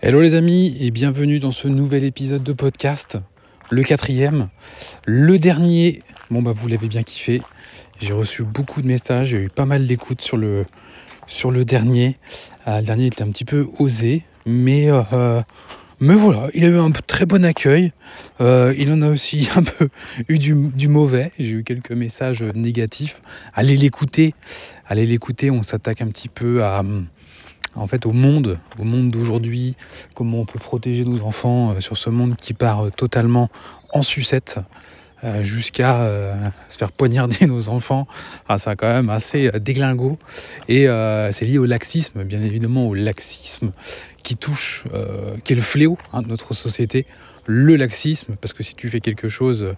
Hello les amis et bienvenue dans ce nouvel épisode de podcast, le quatrième, le dernier. Bon bah vous l'avez bien kiffé, j'ai reçu beaucoup de messages, j'ai eu pas mal d'écoutes sur le, sur le dernier. Euh, le dernier était un petit peu osé, mais, euh, mais voilà, il a eu un très bon accueil. Euh, il en a aussi un peu eu du, du mauvais. J'ai eu quelques messages négatifs. Allez l'écouter, allez l'écouter, on s'attaque un petit peu à en fait au monde, au monde d'aujourd'hui, comment on peut protéger nos enfants euh, sur ce monde qui part euh, totalement en sucette euh, jusqu'à se faire poignarder nos enfants. Ah, c'est quand même assez déglingo et c'est lié au laxisme, bien évidemment au laxisme qui touche, qui est le fléau hein, de notre société le laxisme, parce que si tu fais quelque chose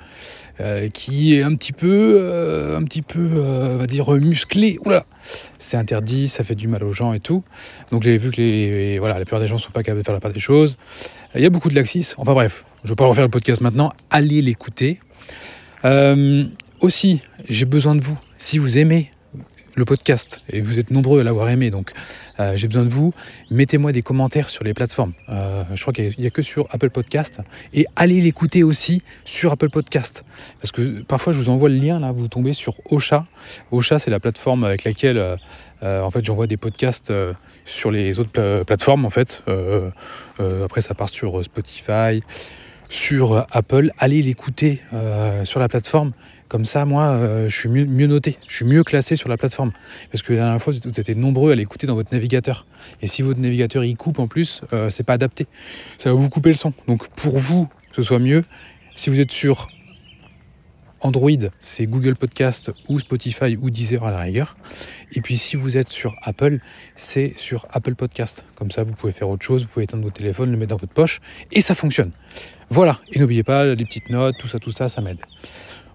euh, qui est un petit peu, euh, un petit peu, euh, va dire musclé, c'est interdit, ça fait du mal aux gens et tout. Donc j'ai vu que les, voilà, la plupart des gens ne sont pas capables de faire la part des choses. Il y a beaucoup de laxisme. Enfin bref, je ne vais pas refaire le podcast maintenant. Allez l'écouter. aussi, j'ai besoin de vous. Si vous aimez podcast, et vous êtes nombreux à l'avoir aimé, donc euh, j'ai besoin de vous. Mettez-moi des commentaires sur les plateformes. Euh, je crois qu'il n'y a, que sur Apple Podcast. Et allez l'écouter aussi sur Apple Podcast. Parce que parfois, je vous envoie le lien, là, vous tombez sur Ocha. Ocha, c'est la plateforme avec laquelle... Euh, en fait, j'envoie des podcasts sur les autres plateformes, en fait. après, ça part sur Spotify, sur Apple. Allez l'écouter sur la plateforme. Comme ça, moi, euh, je suis mieux, noté, je suis mieux classé sur la plateforme. Parce que la dernière fois, vous étiez nombreux à l'écouter dans votre navigateur. Et si votre navigateur y coupe en plus, euh, c'est pas adapté. Ça va vous couper le son. Donc pour vous, que ce soit mieux, si vous êtes sur Android, c'est Google Podcast ou Spotify ou Deezer à la rigueur. Et puis si vous êtes sur Apple, c'est sur Apple Podcast. Comme ça, vous pouvez faire autre chose, vous pouvez éteindre votre téléphone, le mettre dans votre poche, et ça fonctionne. Voilà, et n'oubliez pas les petites notes, tout ça, tout ça, ça m'aide.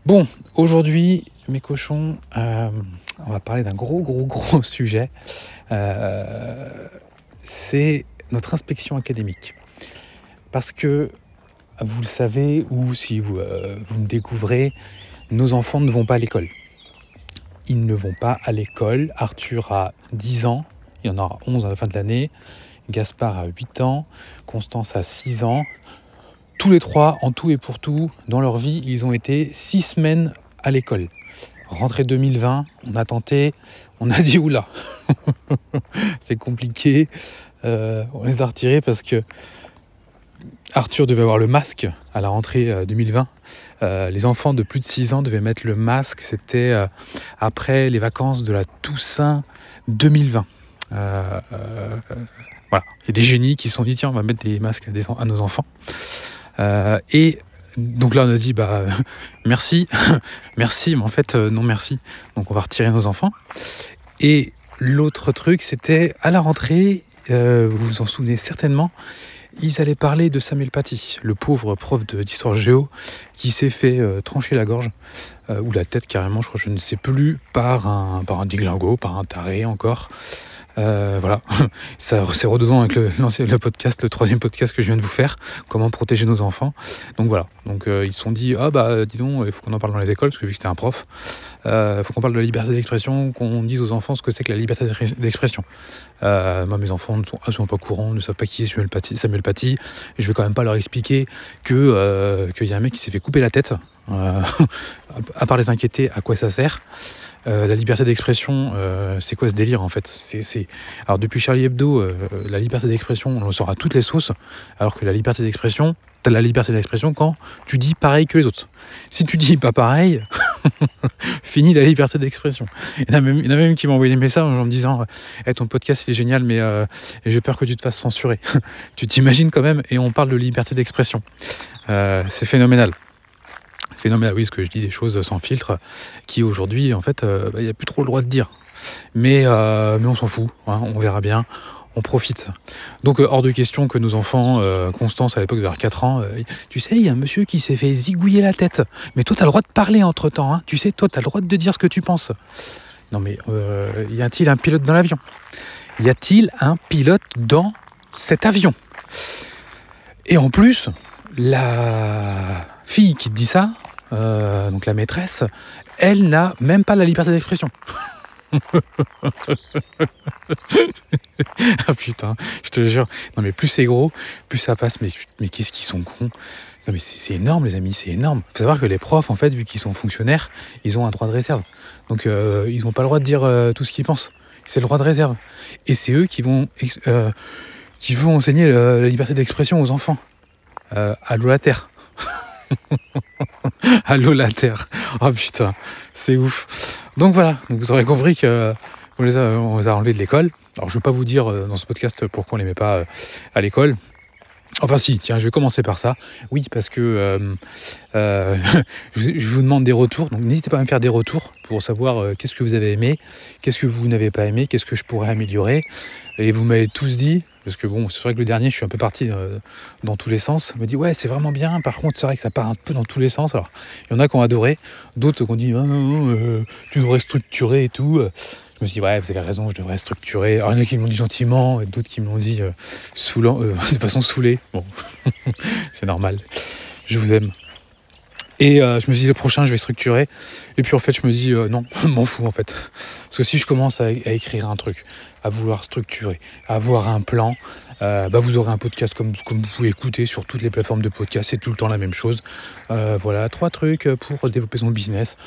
Bon, aujourd'hui, mes cochons, euh, on va parler d'un gros, gros, gros sujet. Euh, c'est notre inspection académique. Parce que, vous le savez, ou si vous, euh, vous me découvrez, nos enfants ne vont pas à l'école. Ils ne vont pas à l'école. Arthur a 10 ans, il y en aura 11 à la fin de l'année. Gaspard a 8 ans, Constance a 6 ans, tous les trois, en tout et pour tout, dans leur vie, ils ont été six semaines à l'école. Rentrée 2020, on a tenté, on a dit oula, c'est compliqué. Euh, on les a retirés parce que Arthur devait avoir le masque à la rentrée 2020. Euh, euh, les enfants de plus de 6 ans devaient mettre le masque. C'était après les vacances de la Toussaint 2020. voilà, il y a des génies qui se sont dit tiens, on va mettre des masques à nos enfants. Euh, et donc là, on a dit bah merci, merci, mais en fait euh, non merci. Donc on va retirer nos enfants. Et l'autre truc, c'était à la rentrée, euh, vous vous en souvenez certainement, ils allaient parler de Samuel Paty, le pauvre prof d'histoire géo qui s'est fait trancher la gorge ou la tête carrément, je crois, je ne sais plus, par un par un par un taré encore. Euh, voilà, ça c'est redondant avec le, le, podcast, le troisième podcast que je viens de vous faire, comment protéger nos enfants. Donc voilà, donc euh, ils se sont dit ah bah dis donc, il faut qu'on en parle dans les écoles parce que vu que c'était un prof, euh, il faut qu'on parle de la liberté d'expression, qu'on dise aux enfants ce que c'est que la liberté d'expression. moi mes enfants ne sont absolument pas courants, ne savent pas qui est Samuel Paty, Samuel Paty je vais quand même pas leur expliquer que qu'il y a un mec qui s'est fait couper la tête. à part les inquiéter, à quoi ça sert euh, la liberté d'expression, euh, c'est quoi ce délire en fait? Alors depuis Charlie Hebdo, euh, la liberté d'expression, on le sort à toutes les sauces, alors que la liberté d'expression, t'as la liberté d'expression quand tu dis pareil que les autres. Si tu dis pas pareil, fini la liberté d'expression. Il y en a même, qui m'ont envoyé des messages en me disant hey, ton podcast il est génial, mais j'ai peur que tu te fasses censurer. tu t'imagines quand même, et on parle de liberté d'expression. c'est phénoménal phénomène, oui, ce que je dis des choses sans filtre, qui aujourd'hui, en fait, euh, bah, il n'y a plus trop le droit de dire. Mais, euh, mais on s'en fout, hein, on verra bien, on profite. Donc, euh, hors de question que nos enfants, Constance à l'époque vers 4 ans, tu sais, il y a un monsieur qui s'est fait zigouiller la tête. Mais toi, tu as le droit de parler entre temps, hein. tu sais, toi, tu as le droit de dire ce que tu penses. Non, mais y a-t-il un pilote dans l'avion? Y a-t-il un pilote dans cet avion? Et en plus, la fille qui te dit ça, euh, donc la maîtresse, elle n'a même pas la liberté d'expression. ah putain, je te jure. Non mais plus c'est gros, plus ça passe. Mais, mais qu'est-ce qu'ils sont cons Non mais c'est énorme les amis, c'est énorme. Faut savoir que les profs, en fait, vu qu'ils sont fonctionnaires, ils ont un droit de réserve. Donc euh, ils n'ont pas le droit de dire euh, tout ce qu'ils pensent. C'est le droit de réserve. Et c'est eux qui vont, qui vont enseigner la, liberté d'expression aux enfants. allô la terre. allô la terre. Oh putain, c'est ouf. Donc voilà, vous aurez compris que a, on les a enlevés de l'école. Alors je ne vais pas vous dire euh, dans ce podcast pourquoi on les met pas euh, à l'école. Enfin si, tiens, je vais commencer par ça. Oui, parce que euh, euh, je vous demande des retours. Donc n'hésitez pas à me faire des retours pour savoir euh, qu'est-ce que vous avez aimé, qu'est-ce que vous n'avez pas aimé, qu'est-ce que je pourrais améliorer. Et vous m'avez tous dit, parce que bon, c'est vrai que le dernier, je suis un peu parti dans tous les sens. On me dit ouais, c'est vraiment bien. Par contre, c'est vrai que ça part un peu dans tous les sens. Alors, il y en a qui ont adoré, d'autres qui ont dit ah, non, tu devrais structurer et tout. Me suis dit, ouais, vous avez raison, je devrais structurer. Alors, il y en a qui me l'ont dit gentiment, et d'autres qui me l'ont dit euh, euh, de façon saoulée. Bon, c'est normal. Je vous aime. Et euh, je me suis dit, le prochain, je vais structurer. Et puis, en fait, je me dis, euh, non, m'en fous, en fait. Parce que si je commence à, écrire un truc, à vouloir structurer, à avoir un plan, bah, vous aurez un podcast comme, comme vous pouvez écouter sur toutes les plateformes de podcast. C'est tout le temps la même chose. Voilà, trois trucs pour développer son business.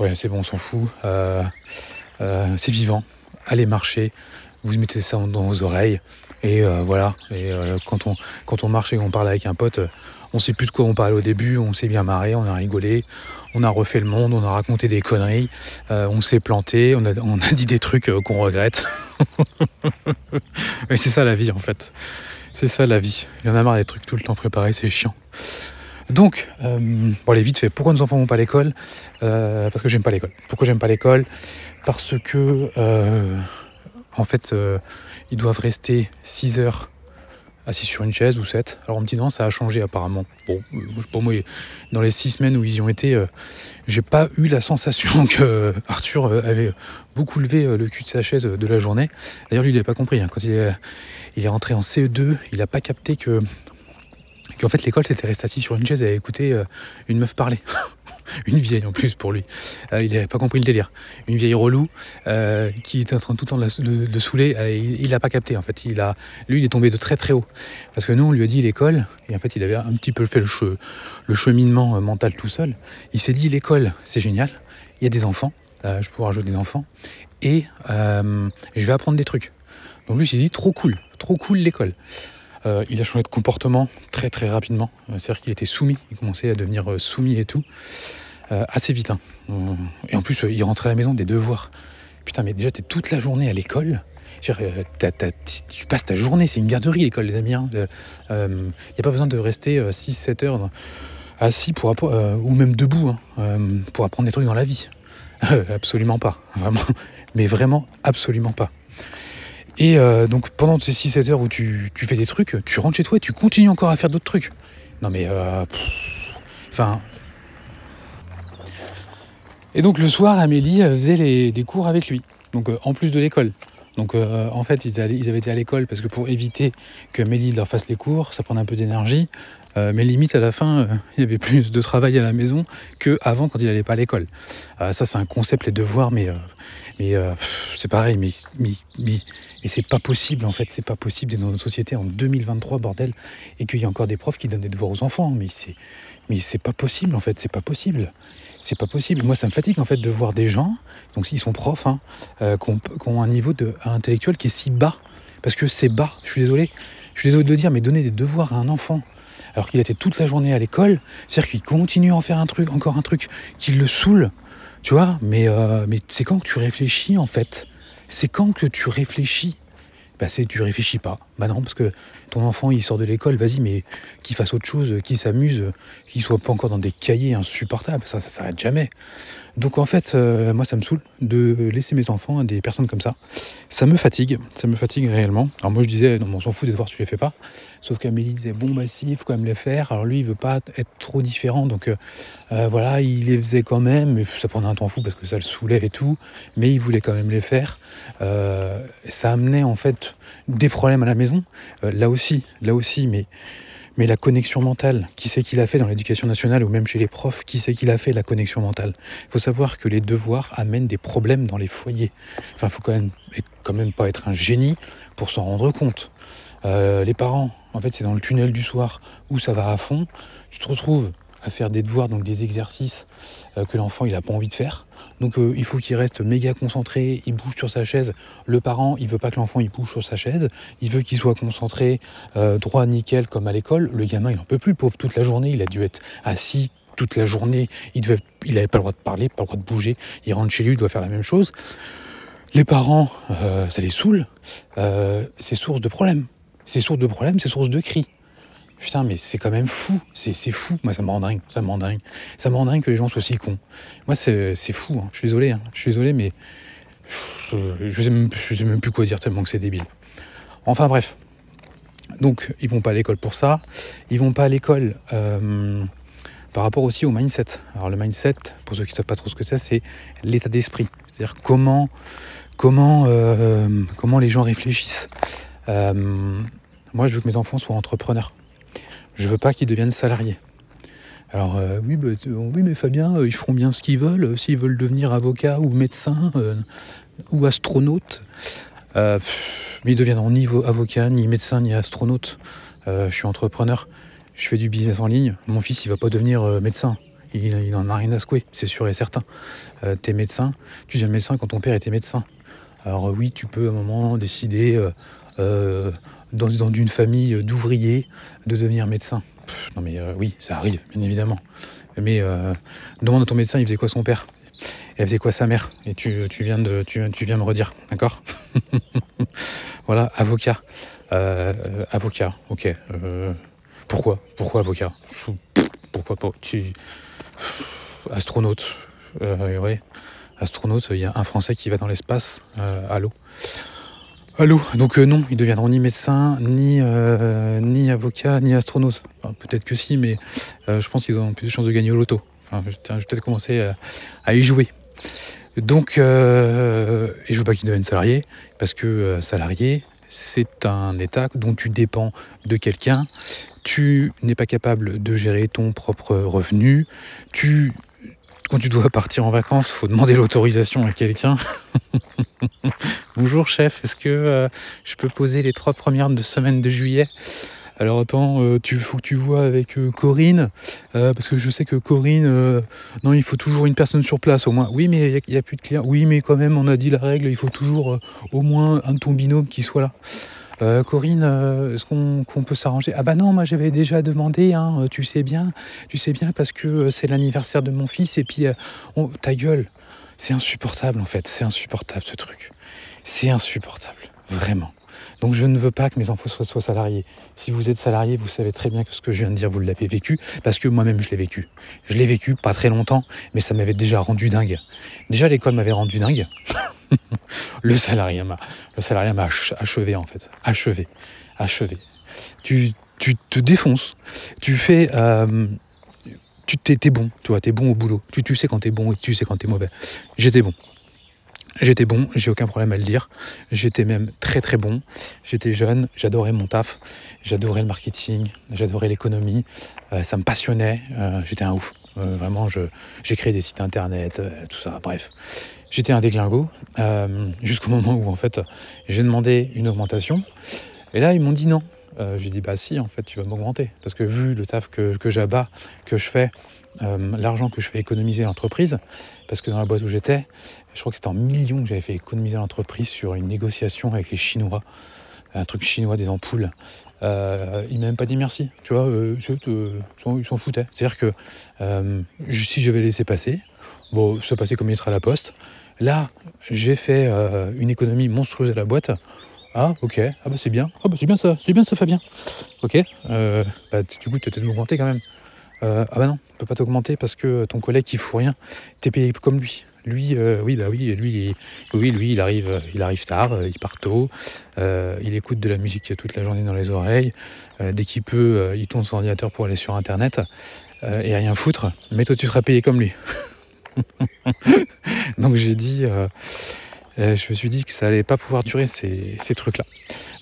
Ouais, c'est bon, on s'en fout. C'est vivant. Allez marcher. Vous mettez ça dans vos oreilles. Et euh, voilà. Et euh, quand, on, quand on marche et qu'on parle avec un pote, euh, on sait plus de quoi on parlait au début. On s'est bien marré, on a rigolé. On a refait le monde, on a raconté des conneries. euh, on s'est planté, on a, on a dit des trucs euh, qu'on regrette. Mais c'est ça la vie en fait. C'est ça la vie. Il y en a marre des trucs tout le temps préparés, c'est chiant. Donc, euh, bon, allez, vite fait. Pourquoi nos enfants vont pas à l'école? Euh, Parce que j'aime pas l'école. Pourquoi j'aime pas l'école? Parce que, euh, en fait, euh, ils doivent rester 6 heures assis sur une chaise ou 7. Alors on me dit non, ça a changé apparemment. Bon, euh, pour moi, dans les 6 semaines où ils y ont été, j'ai pas eu la sensation que Arthur avait beaucoup levé le cul de sa chaise de la journée. D'ailleurs, lui, il n'avait pas compris. hein. Quand il est, rentré en CE2, il n'a pas capté que qu'en fait l'école c'était resté assis sur une chaise et écouter une meuf parler. une vieille en plus pour lui. Euh, il n'avait pas compris le délire. Une vieille relou euh, qui était en train tout le temps de, de saouler. euh, il n'a pas capté en fait. Lui, il est tombé de très très haut. Parce que nous, on lui a dit l'école, et en fait, il avait un petit peu fait le, che- le cheminement mental tout seul. Il s'est dit l'école, c'est génial. Il y a des enfants, je pourrais rajouter des enfants, et je vais apprendre des trucs. Donc lui, il s'est dit trop cool, trop cool l'école. Euh, il a changé de comportement très très rapidement. Euh, C'est-à-dire qu'il était soumis, il commençait à devenir euh, soumis et tout, assez vite. hein. Et en plus, il rentrait à la maison des devoirs. Putain, mais déjà, t'es toute la journée à l'école. Tu passes ta journée, c'est une garderie l'école, les amis. Il n'y a pas besoin de rester 6-7 heures assis pour ou même debout hein, pour apprendre des trucs dans la vie. absolument pas, vraiment. Mais vraiment, absolument pas. Et euh, donc pendant ces 6-7 heures où tu, fais des trucs, tu rentres chez toi et tu continues encore à faire d'autres trucs. Non mais... euh, Enfin... Et donc le soir, Amélie euh, faisait les- des cours avec lui, donc en plus de l'école. Donc en fait, ils, avaient été à l'école parce que pour éviter que Amélie leur fasse les cours, ça prenait un peu d'énergie. Euh, mais limite, à la fin, euh, il y avait plus de travail à la maison qu'avant quand il n'allait pas à l'école. Euh, ça, c'est un concept, les devoirs, mais, mais c'est pareil, mais, mais, c'est pas possible en fait, c'est pas possible d'être dans notre société en 2023, bordel, et qu'il y a encore des profs qui donnent des devoirs aux enfants. Mais c'est, mais c'est pas possible en fait, c'est pas possible. C'est pas possible. Moi, ça me fatigue en fait de voir des gens, donc s'ils sont profs, hein, qui, ont, qui ont un niveau de, intellectuel qui est si bas. Parce que c'est bas, je suis désolé. Je suis désolé de le dire, mais donner des devoirs à un enfant alors qu'il était toute la journée à l'école, c'est-à-dire qu'il continue à en faire un truc, encore un truc qui le saoule, tu vois, mais, euh, mais c'est quand que tu réfléchis en fait? C'est quand que tu réfléchis? Bah c'est tu réfléchis pas. Bah non, parce que ton enfant il sort de l'école, vas-y, mais qu'il fasse autre chose, qu'il s'amuse, qu'il soit pas encore dans des cahiers insupportables, ça, ça s'arrête jamais. Donc en fait, euh, moi ça me saoule de laisser mes enfants à des personnes comme ça. Ça me fatigue, ça me fatigue réellement. Alors moi je disais, non, on s'en fout de voir si tu les fais pas. Sauf qu'Amélie disait, bon bah si, il faut quand même les faire. Alors lui il veut pas être trop différent, donc euh, voilà, il les faisait quand même, mais ça prenait un temps fou parce que ça le saoulait et tout, mais il voulait quand même les faire. ça amenait en fait des problèmes à la maison, là aussi, là aussi, mais mais la connexion mentale, qui c'est qu'il a fait dans l'éducation nationale ou même chez les profs, qui c'est qu'il a fait la connexion mentale? Il faut savoir que les devoirs amènent des problèmes dans les foyers. Enfin, il faut quand même, quand même pas être un génie pour s'en rendre compte. Euh, les parents, en fait, c'est dans le tunnel du soir où ça va à fond. Tu te retrouves à faire des devoirs, donc des exercices euh, que l'enfant il n'a pas envie de faire. Donc euh, il faut qu'il reste méga concentré, il bouge sur sa chaise. Le parent, il veut pas que l'enfant il bouge sur sa chaise, il veut qu'il soit concentré, euh, droit, nickel, comme à l'école. Le gamin, il en peut plus, pauvre, toute la journée, il a dû être assis toute la journée, il n'avait il pas le droit de parler, pas le droit de bouger, il rentre chez lui, il doit faire la même chose. Les parents, ça les saoule, c'est source de problèmes. C'est source de problèmes, c'est source de cris. Putain, mais c'est quand même fou, c'est fou. Moi, ça me rend dingue, ça me rend dingue. Ça me rend dingue que les gens soient si cons. Moi, c'est fou, hein. je suis désolé, hein. je suis désolé, mais je, je, sais même, sais même plus quoi dire tellement que c'est débile. Enfin bref. Donc, ils vont pas à l'école pour ça. Ils vont pas à l'école euh, par rapport aussi au mindset. Alors, le mindset, pour ceux qui ne savent pas trop ce que c'est, c'est l'état d'esprit. C'est-à-dire comment, comment, euh, comment les gens réfléchissent. Euh, moi, je veux que mes enfants soient entrepreneurs. Je veux pas qu'ils deviennent salariés. Alors euh, oui, bah, oui, mais Fabien, euh, ils feront bien ce qu'ils veulent. Euh, s'ils veulent devenir avocat ou médecin ou astronaute, mais ils deviendront ni avocat, ni médecin, ni astronaute. je suis entrepreneur, je fais du business en ligne. Mon fils, il va pas devenir médecin. Il, il en a rien à secouer, c'est sûr et certain. t'es médecin, tu deviens médecin quand ton père était médecin. Alors oui, tu peux à un moment décider dans, dans une famille d'ouvriers de devenir médecin. non mais euh, oui, ça arrive, bien évidemment. Mais euh, demande à ton médecin, il faisait quoi son père? Elle faisait quoi sa mère? Et tu, tu, viens de, tu, tu viens me redire, d'accord? Voilà, avocat. Euh, avocat, ok. pourquoi? Pourquoi avocat? Pourquoi pas? Tu... Astronaute. oui. Astronaute, il y a un Français qui va dans l'espace l'eau. Allô Donc euh, non, ils deviendront ni médecins, ni, euh, ni avocats, ni astronautes. peut-être que si, mais euh, je pense qu'ils ont plus de chances de gagner au loto. Enfin, je, vais peut-être commencer à, y jouer. Donc, et je veux pas qu'ils deviennent salariés, parce que salarié, c'est un état dont tu dépends de quelqu'un. Tu n'es pas capable de gérer ton propre revenu. Tu quand tu dois partir en vacances, faut demander l'autorisation à quelqu'un. Bonjour chef, est-ce que euh, je peux poser les trois premières de semaine de juillet? Alors attends, il euh, faut que tu vois avec euh, Corinne, parce que je sais que Corinne, non, il faut toujours une personne sur place au moins. Oui, mais il n'y a, plus de clients. Oui, mais quand même, on a dit la règle, il faut toujours au moins un de ton binôme qui soit là. Euh, Corinne, euh, est-ce qu'on peut s'arranger? Ah bah non, moi j'avais déjà demandé, hein, euh, tu sais bien, tu sais bien parce que c'est l'anniversaire de mon fils et puis ta gueule, c'est insupportable en fait, c'est insupportable ce truc, c'est insupportable, vraiment. Donc je ne veux pas que mes enfants soient, salariés. Si vous êtes salarié, vous savez très bien que ce que je viens de dire, vous l'avez vécu, parce que moi-même je l'ai vécu. Je l'ai vécu pas très longtemps, mais ça m'avait déjà rendu dingue. Déjà l'école m'avait rendu dingue. le salariat m'a, le m'a achevé en fait, achevé, achevé. Tu, tu te défonces, tu fais, euh, tu t'es, bon, tu vois, t'es bon au boulot. Tu, tu sais quand t'es bon et tu sais quand t'es mauvais. J'étais bon. J'étais bon, j'ai aucun problème à le dire. J'étais même très très bon. J'étais jeune, j'adorais mon taf, j'adorais le marketing, j'adorais l'économie. Euh, ça me passionnait. Euh, j'étais un ouf. vraiment, j'ai créé des sites internet, tout ça. Bref, J'étais un déglingo euh, jusqu'au moment où en fait j'ai demandé une augmentation. Et là ils m'ont dit non. Euh, j'ai dit bah si en fait tu vas m'augmenter parce que vu le taf que, que j'abats, que je fais, euh, l'argent que je fais économiser l'entreprise, parce que dans la boîte où j'étais, je crois que c'était en millions que j'avais fait économiser l'entreprise sur une négociation avec les Chinois, un truc chinois des ampoules. Euh, il m'a même pas dit merci, tu vois, ils s'en foutaient. C'est-à-dire que si j'avais laissé passer, Bon, ça passait comme être à la poste. Là, j'ai fait euh, une économie monstrueuse à la boîte. Ah, ok. Ah, bah c'est bien. Ah, bah c'est bien ça. C'est bien ça, Fabien. Ok. Euh, bah, du coup, tu peut-être m'augmenter quand même. Euh, ah, bah non, on peut pas t'augmenter parce que ton collègue qui fout rien, t'es payé comme lui. Lui, euh, oui, bah oui, lui, il, oui, lui, il arrive, il arrive tard, il part tôt, il écoute de la musique toute la journée dans les oreilles. dès qu'il peut, il tourne son ordinateur pour aller sur Internet et rien foutre. Mais toi, tu seras payé comme lui. Donc j'ai dit, je me suis dit que ça allait pas pouvoir durer ces, ces trucs-là.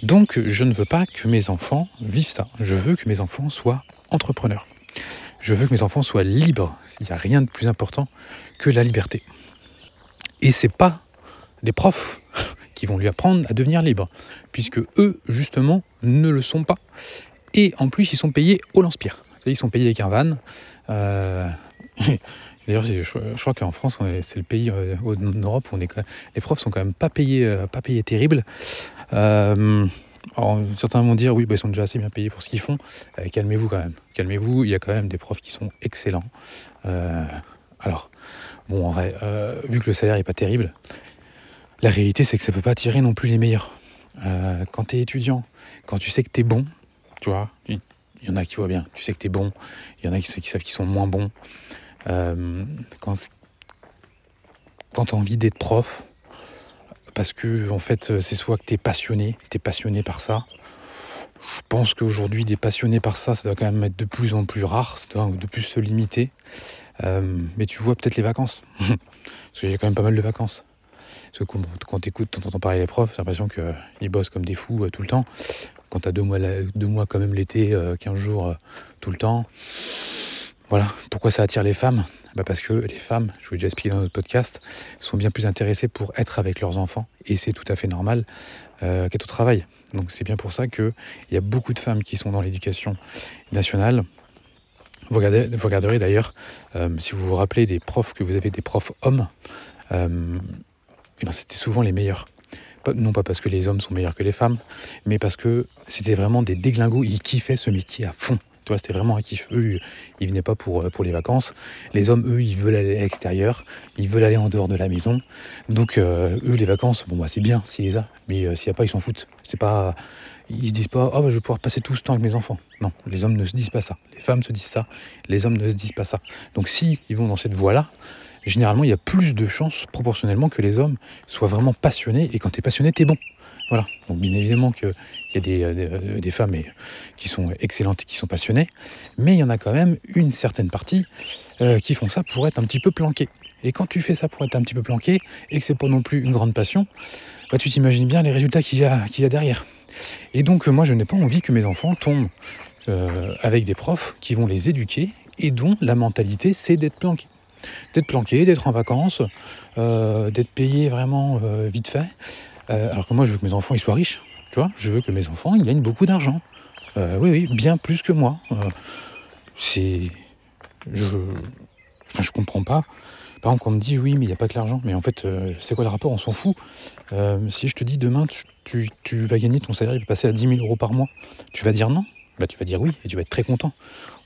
Donc je ne veux pas que mes enfants vivent ça. Je veux que mes enfants soient entrepreneurs. Je veux que mes enfants soient libres. Il n'y a rien de plus important que la liberté. Et c'est pas des profs qui vont lui apprendre à devenir libre, puisque eux, justement, ne le sont pas. Et en plus, ils sont payés au lance-pierre. Ils sont payés avec un van. Euh, d'ailleurs, je, crois qu'en France, c'est le pays euh, en Europe où est, les profs sont quand même pas payés, euh, pas payés terribles. Alors, certains vont dire, oui, bah, ils sont déjà assez bien payés pour ce qu'ils font. Euh, calmez-vous quand même. Calmez-vous, il y a quand même des profs qui sont excellents. Euh, alors, bon, en vrai, euh, vu que le salaire n'est pas terrible, la réalité, c'est que ça ne peut pas attirer non plus les meilleurs. quand tu es étudiant, quand tu sais que tu es bon, tu vois, il y, en a qui voient bien, tu sais que tu es bon, il y en a qui savent qu'ils sont moins bons. Quand quand tu as envie d'être prof, parce que en fait c'est soit que tu es passionné, tu es passionné par ça. Je pense qu'aujourd'hui des passionnés par ça, ça doit quand même être de plus en plus rare, ça doit de plus se limiter. Euh, mais tu vois peut-être les vacances. parce y a quand même pas mal de vacances. Parce que quand tu écoutes, tu entends parler des profs, j'ai l'impression qu'ils bossent comme des fous euh, tout le temps. Quand tu as deux mois, deux mois quand même l'été, 15 euh, jours tout le temps. Voilà, pourquoi ça attire les femmes? Bah Parce que les femmes, je vous l'ai déjà expliqué dans notre podcast, sont bien plus intéressées pour être avec leurs enfants, et c'est tout à fait normal euh, qu'être au travail. Donc c'est bien pour ça qu'il y a beaucoup de femmes qui sont dans l'éducation nationale. Vous, regarderez d'ailleurs, euh, si vous vous rappelez des profs, que vous avez des profs hommes, euh, eh c'était souvent les meilleurs. Non pas parce que les hommes sont meilleurs que les femmes, mais parce que c'était vraiment des déglingos, ils kiffaient ce métier à fond. Tu c'était vraiment un kiff. Eux, ils venaient pas pour, euh, pour les vacances. Les hommes, eux, ils veulent aller à l'extérieur. Ils veulent aller en dehors de la maison. Donc, euh, eux, les vacances, bon, bah, c'est bien s'il les a. Mais euh, s'il n'y a pas, ils s'en foutent. C'est pas. Ils se disent pas, oh, bah, je vais pouvoir passer tout ce temps avec mes enfants. Non, les hommes ne se disent pas ça. Les femmes se disent ça. Les hommes ne se disent pas ça. Donc, si vont dans cette voie-là, généralement, il y a plus de chances proportionnellement que les hommes soient vraiment passionnés. Et quand tu es passionné, tu es bon. Voilà. Donc bien évidemment qu'il y a des, euh, des, femmes qui sont excellentes, qui sont passionnées, mais il y en a quand même une certaine partie euh, qui font ça pour être un petit peu planqué. Et quand tu fais ça pour être un petit peu planqué et que c'est pas non plus une grande passion, bah, tu t'imagines bien les résultats qu'il y, a, derrière. Et donc moi je n'ai pas envie que mes enfants tombent euh, avec des profs qui vont les éduquer et dont la mentalité c'est d'être planqué. D'être planqué, d'être en vacances, d'être payé vraiment vite fait. Euh, alors que moi, je veux que mes enfants soient riches. Tu vois, je veux que mes enfants gagnent beaucoup d'argent. Euh, oui, oui, bien plus que moi. Euh, c'est. Je. Enfin, je comprends pas. Par exemple, on me dit oui, mais il n'y a pas que l'argent. Mais en fait, c'est quoi le rapport? On s'en fout. si je te dis demain, tu, vas gagner ton salaire, il va passer à 10 000 euros par mois, tu vas dire non bah, Tu vas dire oui et tu vas être très content.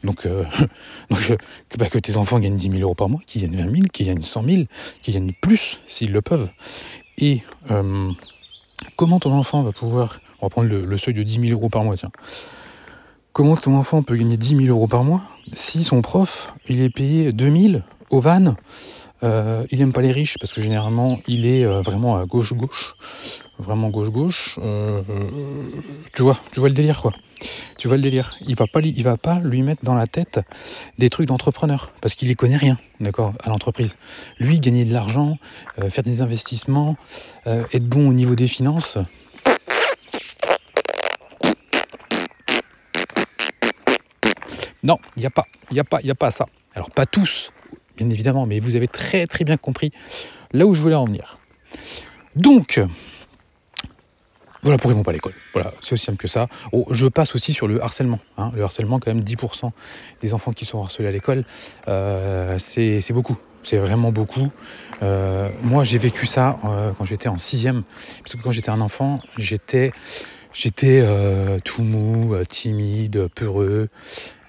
Donc, donc bah, que tes enfants gagnent 10 000 euros par mois, qu'ils gagnent 20 000, qu'ils gagnent 100 000, qu'ils gagnent plus s'ils le peuvent. Et euh, comment ton enfant va pouvoir, on va prendre le, seuil de 10 000 euros par mois, tiens. Comment ton enfant peut gagner 10 000 euros par mois si son prof, il est payé 2 000 au van euh, il n'aime pas les riches parce que généralement il est euh, vraiment à gauche-gauche, vraiment gauche-gauche. tu vois, tu vois le délire quoi. Tu vois le délire. Il va pas, va pas lui mettre dans la tête des trucs d'entrepreneur parce qu'il y connaît rien, d'accord, à l'entreprise. Lui, gagner de l'argent, euh, faire des investissements, euh, être bon au niveau des finances. Non, il n'y a pas, il n'y a pas, il a pas ça. Alors pas tous, bien évidemment, mais vous avez très très bien compris là où je voulais en venir. Donc, voilà pourquoi ils vont pas à l'école. Voilà, c'est aussi simple que ça. Oh, je passe aussi sur le harcèlement. Hein. Le harcèlement, quand même, 10% des enfants qui sont harcelés à l'école, euh, c'est beaucoup. C'est vraiment beaucoup. Euh, moi, j'ai vécu ça euh, quand j'étais en sixième. Parce que quand j'étais un enfant, j'étais tout mou, timide, peureux,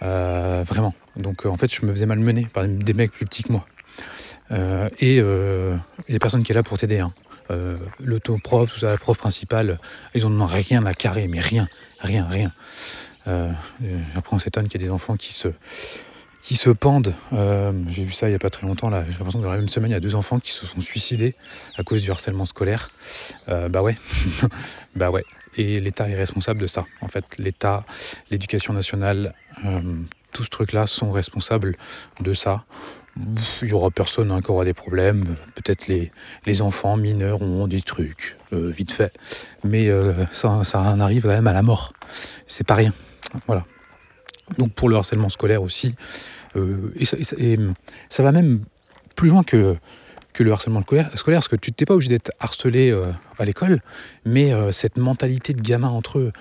vraiment. Donc, en fait, je me faisais malmener par des mecs plus petits que moi. et il y a personne qui est là pour t'aider. Hein euh, le prof, tout ça, la prof principale, ils n'ont rien à carrer, mais rien, rien, rien. Euh, après, on s'étonne qu'il y ait des enfants qui se, qui se pendent. Euh, j'ai vu ça il n'y a pas très longtemps, là. J'ai l'impression que dans la même semaine, il y a deux enfants qui se sont suicidés à cause du harcèlement scolaire. Bah ouais, bah ouais. Et l'État est responsable de ça. En fait, l'État, l'éducation nationale, tout ce truc-là sont responsables de ça. Il n'y aura personne hein, qui aura des problèmes. Peut-être les, les enfants mineurs ont des trucs, vite fait. Mais ça, ça en arrive quand même à la mort. C'est pas rien. Voilà. Donc pour le harcèlement scolaire aussi. Euh, et, ça, va même plus loin que, que le harcèlement scolaire, parce que tu n'es pas obligé d'être harcelé euh, à l'école, mais euh, cette mentalité de gamins entre eux,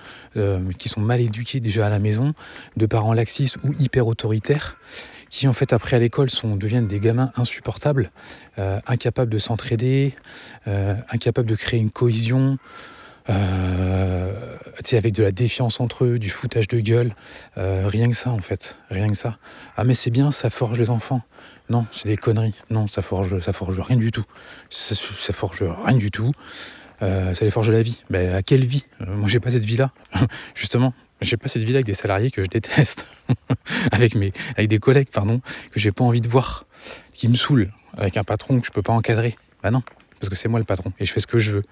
qui sont mal éduqués déjà à la maison, de parents laxistes ou hyper autoritaires, qui en fait après à l'école sont deviennent des gamins insupportables, incapables de s'entraider, incapables de créer une cohésion. Euh, avec de la défiance entre eux, du foutage de gueule, euh, rien que ça en fait, rien que ça. Ah mais c'est bien, ça forge les enfants. Non, c'est des conneries. Non, ça forge, ça forge rien du tout. Ça, ça forge rien du tout. Euh, ça les forge la vie. Mais à quelle vie? Moi j'ai pas cette vie-là, justement. J'ai pas cette vie-là avec des salariés que je déteste, avec mes, avec des collègues pardon, que j'ai pas envie de voir, qui me saoulent, avec un patron que je peux pas encadrer. Bah non, parce que c'est moi le patron et je fais ce que je veux.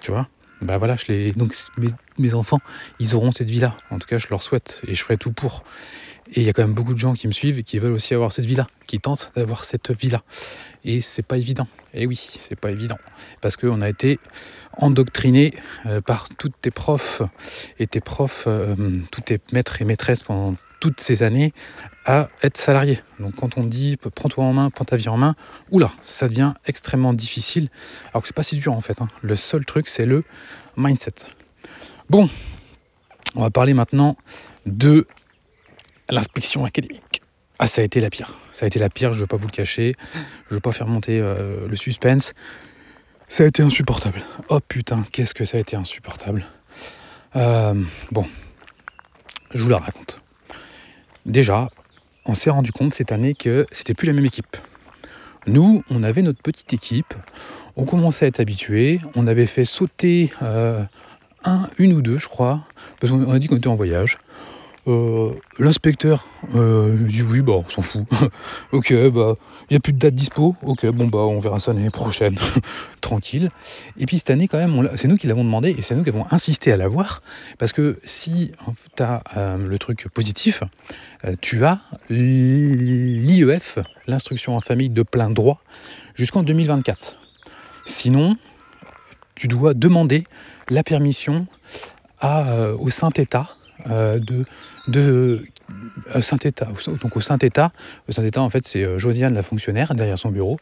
Tu vois? Bah voilà, je les... donc mes, enfants, ils auront cette vie-là. En tout cas, je leur souhaite et je ferai tout pour. Et il y a quand même beaucoup de gens qui me suivent et qui veulent aussi avoir cette vie-là, qui tentent d'avoir cette vie-là. Et c'est pas évident. Et oui, c'est pas évident. Parce qu'on a été endoctriné euh, par toutes tes profs et tes profs, euh, tous tes maîtres et maîtresses pendant toutes ces années à être salarié. Donc quand on dit prends-toi en main, prends ta vie en main, oula, ça devient extrêmement difficile. Alors que c'est pas si dur en fait. Hein. Le seul truc, c'est le mindset. Bon, on va parler maintenant de l'inspection académique. Ah, ça a été la pire. Ça a été la pire, je ne veux pas vous le cacher. Je ne veux pas faire monter euh, le suspense. Ça a été insupportable. Oh putain, qu'est-ce que ça a été insupportable. Euh, bon, je vous la raconte. Déjà, on s'est rendu compte cette année que c'était plus la même équipe. Nous, on avait notre petite équipe, on commençait à être habitués, on avait fait sauter euh, un, une ou deux, je crois, parce qu'on a dit qu'on était en voyage. Euh, l'inspecteur euh, dit oui, bah on s'en fout. ok, bah il n'y a plus de date dispo. Ok, bon bah on verra ça l'année prochaine. Tranquille. Et puis cette année quand même, c'est nous qui l'avons demandé et c'est nous qui avons insisté à l'avoir. Parce que si tu as euh, le truc positif, tu as l'IEF, l'instruction en famille de plein droit, jusqu'en 2024. Sinon, tu dois demander la permission au Saint-État de de euh, Saint-État. Donc au Saint-État, Saint-État en fait c'est euh, Josiane la fonctionnaire derrière son bureau.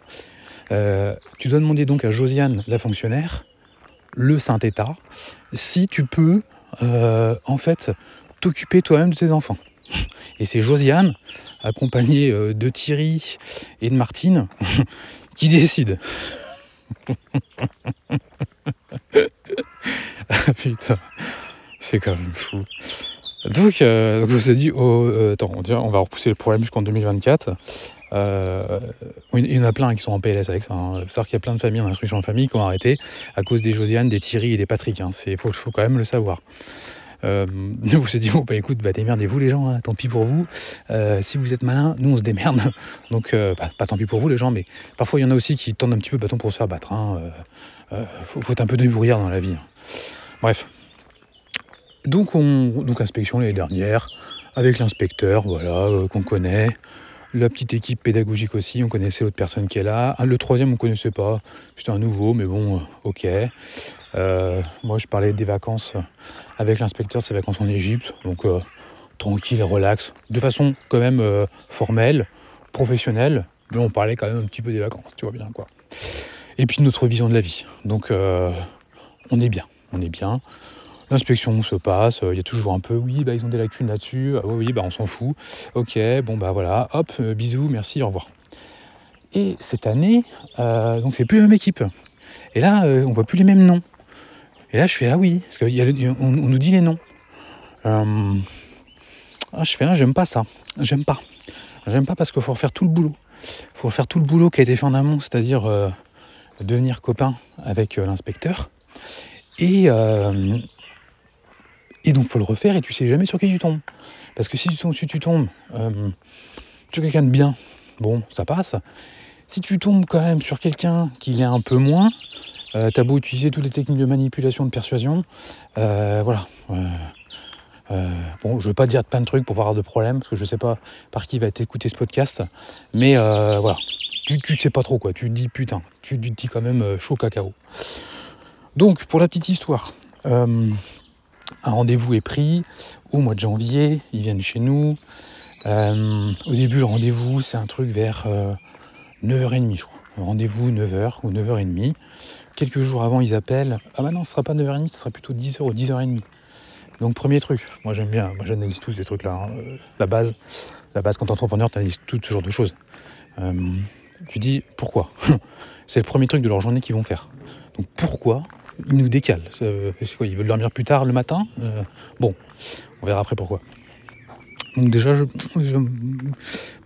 Euh, tu dois demander donc à Josiane la fonctionnaire, le Saint-État, si tu peux en fait t'occuper toi-même de tes enfants. Et c'est Josiane, accompagnée de Thierry et de Martine, qui décide. ah putain, c'est quand même fou. Donc, euh, je vous ai dit, oh, euh, attends, on, va repousser le problème jusqu'en 2024. Euh, il y en a plein qui sont en PLS avec ça. Hein. Il faut savoir qu'il y a plein de familles en instruction en famille qui ont arrêté à cause des Josiane, des Thierry et des Patrick. Il hein. faut, quand même le savoir. Euh, nous, on s'est dit, bon, bah écoute, bah, démerdez-vous les gens, hein. tant pis pour vous. si vous êtes malin, nous on se démerde. Donc, bah, pas tant pis pour vous les gens, mais parfois il y en a aussi qui tendent un petit peu bâton pour se faire battre. Il faut, faut, un peu débrouillard dans la vie. Bref, donc, on, inspection l'année dernière, avec l'inspecteur, voilà, euh, qu'on connaît. La petite équipe pédagogique aussi, on connaissait l'autre personne qui est là. Ah, le troisième, on ne connaissait pas. C'était un nouveau, mais bon, euh, ok. Euh, moi, je parlais des vacances avec l'inspecteur, ses vacances en Égypte. Donc, tranquille, relax. De façon quand même formelle, professionnelle. Mais on parlait quand même un petit peu des vacances, tu vois bien, quoi. Et puis, notre vision de la vie. Donc, on est bien. On est bien. L'inspection se passe, il y a toujours un peu, oui, bah, ils ont des lacunes là-dessus, ah oui, bah, on s'en fout, ok, bon, bah voilà, hop, euh, bisous, merci, au revoir. Et cette année, euh, donc c'est plus la même équipe. Et là, euh, on voit plus les mêmes noms. Et là, je fais, ah oui, parce qu'on nous dit les noms. ah, je fais, ah, j'aime pas ça, j'aime pas. J'aime pas parce qu'il faut refaire tout le boulot. Il faut refaire tout le boulot qui a été fait en amont, c'est-à-dire devenir copain avec l'inspecteur. Et, et donc, faut le refaire et tu sais jamais sur qui tu tombes. Parce que si tu tombes, euh, sur quelqu'un de bien, bon, ça passe. Si tu tombes quand même sur quelqu'un qui est un peu moins, euh, t'as beau utiliser toutes les techniques de manipulation, de persuasion, euh, voilà. Euh, bon, je veux pas dire plein de trucs pour pas avoir de problème, parce que je sais pas par qui va t'écouter ce podcast, mais voilà. Tu, sais pas trop quoi, tu dis putain, tu te dis quand même chaud cacao. Donc, pour la petite histoire, un rendez-vous est pris au mois de janvier, ils viennent chez nous. au début, le rendez-vous, c'est un truc vers 9h30, je crois. Rendez-vous 9h ou 9h30. Quelques jours avant, ils appellent. Ah bah non, ce sera pas 9h30, ce sera plutôt 10h ou 10h30. Donc premier truc, moi j'aime bien, moi j'analyse tous ces trucs-là. Hein. Euh, la base, la base quand entrepreneur, tu analyses tout ce genre de choses. Euh, tu dis pourquoi? C'est le premier truc de leur journée qu'ils vont faire. Donc pourquoi ils nous décalent C'est quoi Ils veulent dormir plus tard le matin? Euh, Bon, on verra après pourquoi. Donc déjà, je,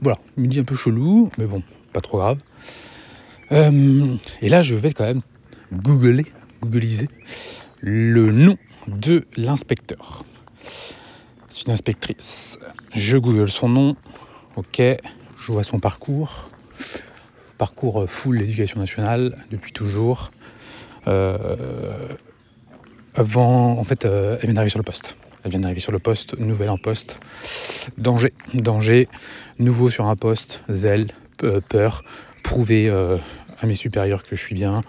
voilà, il me dit un peu chelou, mais bon, pas trop grave. et là, je vais quand même googler, googliser le nom de l'inspecteur. C'est une inspectrice. Je google son nom. Ok, je vois son parcours. Parcours full l'éducation nationale depuis toujours. Euh, avant, en fait, euh, elle vient d'arriver sur le poste. Elle vient d'arriver sur le poste, nouvelle en poste. Danger, danger, nouveau sur un poste, zèle, peur, prouver euh, à mes supérieurs que je suis bien.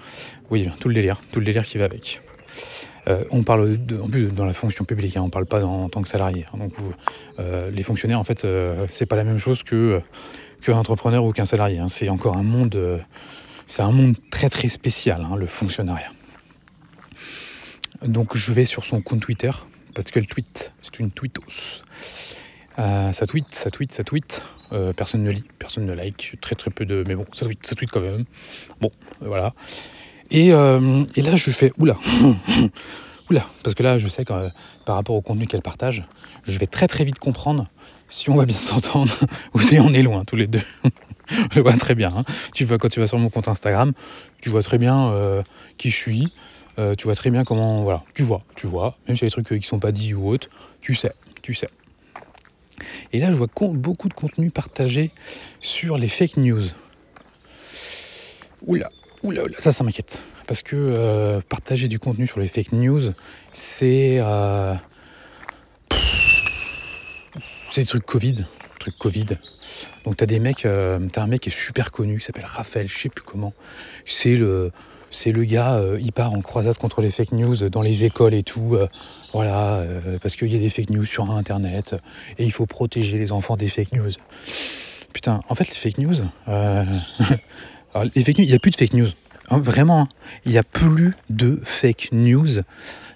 Oui, tout le délire, tout le délire qui va avec. On parle de, en plus dans la fonction publique, hein, on ne parle pas en, tant que salarié. Hein. donc les fonctionnaires, en fait, euh, c'est pas la même chose qu'un entrepreneur ou qu'un salarié. Hein. c'est encore un monde, c'est un monde très très spécial, le fonctionnariat. Donc je vais sur son compte Twitter parce qu'elle tweet, c'est une tweetos. ça tweet, ça tweet, ça tweet. personne ne lit, personne ne like, très très peu de. Mais bon, ça tweet, ça tweet quand même. Bon, voilà. Euh, et, là, je fais oula, oula, parce que là, je sais que euh, par rapport au contenu qu'elle partage, je vais très très vite comprendre si on va bien s'entendre ou si on est loin tous les deux. je vois très bien. Hein. Tu vois quand tu vas sur mon compte Instagram, tu vois très bien euh, qui je suis. tu vois très bien comment, voilà, tu vois, tu vois. Même s'il y a des trucs qui sont pas dits ou autres, tu sais, tu sais. Et là, je vois beaucoup de contenu partagé sur les fake news. Oula, Oula, ça, ça m'inquiète. Parce que euh, partager du contenu sur les fake news, c'est. Euh, c'est des trucs Covid. Trucs Covid. Donc t'as des mecs, euh, t'as un mec qui est super connu, qui s'appelle Raphaël, je sais plus comment. C'est le, gars, il part en croisade contre les fake news dans les écoles et tout. voilà, parce qu'il y a des fake news sur Internet et il faut protéger les enfants des fake news. Putain, en fait, les fake news, les fake news, il n'y a plus de fake news. Hein, vraiment, hein. il n'y a plus de fake news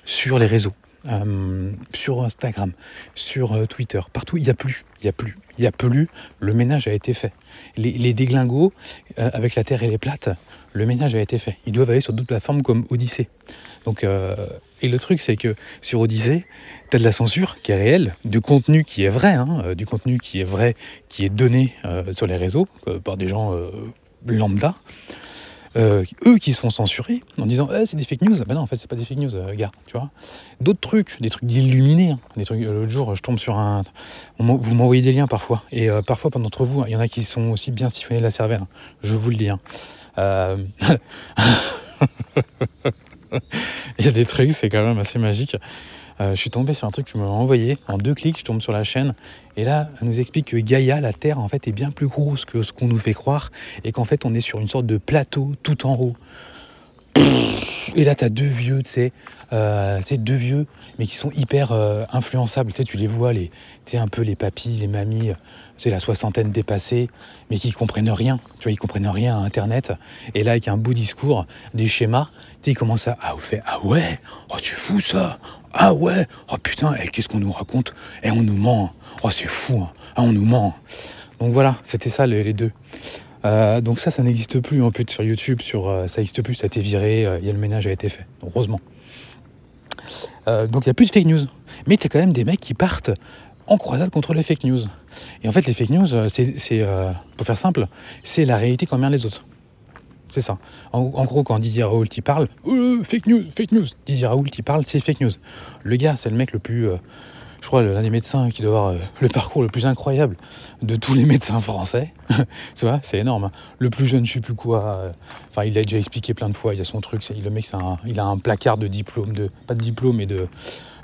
sur les réseaux. Euh, sur Instagram, sur euh, Twitter, partout, il n'y a plus, il n'y a plus, il n'y a plus, le ménage a été fait. Les, déglingos, euh, avec la Terre et les plates, le ménage a été fait. Ils doivent aller sur d'autres plateformes comme Odyssée. Donc, et le truc, c'est que sur Odyssée, tu as de la censure qui est réelle, du contenu qui est vrai, hein, du contenu qui est vrai, qui est donné sur les réseaux par des gens lambda, euh, eux qui se font censurer en disant eh, c'est des fake news. Ben non, en fait, c'est pas des fake news, euh, gars, tu vois. D'autres trucs, des trucs d'illuminés. Hein. Des trucs. Euh, l'autre jour, je tombe sur un. Vous m'envoyez des liens parfois, et parfois, pendant d'entre vous, il y en a qui sont aussi bien siphonnés de la cervelle. Hein. Je vous le dis. Hein. il y a des trucs, c'est quand même assez magique. Euh, je suis tombé sur un truc que tu m'as envoyé. En deux clics, je tombe sur la chaîne. Et là, elle nous explique que Gaïa, la Terre, en fait, est bien plus grosse que ce qu'on nous fait croire. Et qu'en fait, on est sur une sorte de plateau tout en haut. Et là, tu as deux vieux, tu sais, euh, deux vieux, mais qui sont hyper euh, influençables. Tu sais, tu les vois, les, tu un peu les papis, les mamies, c'est la soixantaine dépassée, mais qui comprennent rien. Tu vois, ils comprennent rien à Internet. Et là, avec un beau discours, des schémas, tu sais, ils commencent à, ah, ah ouais, oh, c'est fou ça, ah ouais, oh putain, eh, qu'est-ce qu'on nous raconte? Eh, on nous ment, oh c'est fou, hein. ah, on nous ment. Donc voilà, c'était ça les, deux. Euh, donc ça, ça n'existe plus en plus sur YouTube, sur, euh, ça n'existe plus, ça a été viré, euh, il y a le ménage a été fait, heureusement. donc il n'y a plus de fake news. Mais tu as quand même des mecs qui partent en croisade contre les fake news. Et en fait, les fake news, c'est, pour faire simple, c'est la réalité bien les autres. C'est ça. En, gros, quand Didier Raoult il parle, fake news, fake news. Didier Raoult il parle, c'est fake news. Le gars, c'est le mec le plus je crois, l'un des médecins qui doit avoir le parcours le plus incroyable de tous les médecins français. tu vois, c'est énorme. Hein. Le plus jeune, je sais plus quoi. Enfin, il a déjà expliqué plein de fois. Il y a son truc. Le mec, un, il a un placard de diplôme, de, pas de diplôme, mais de,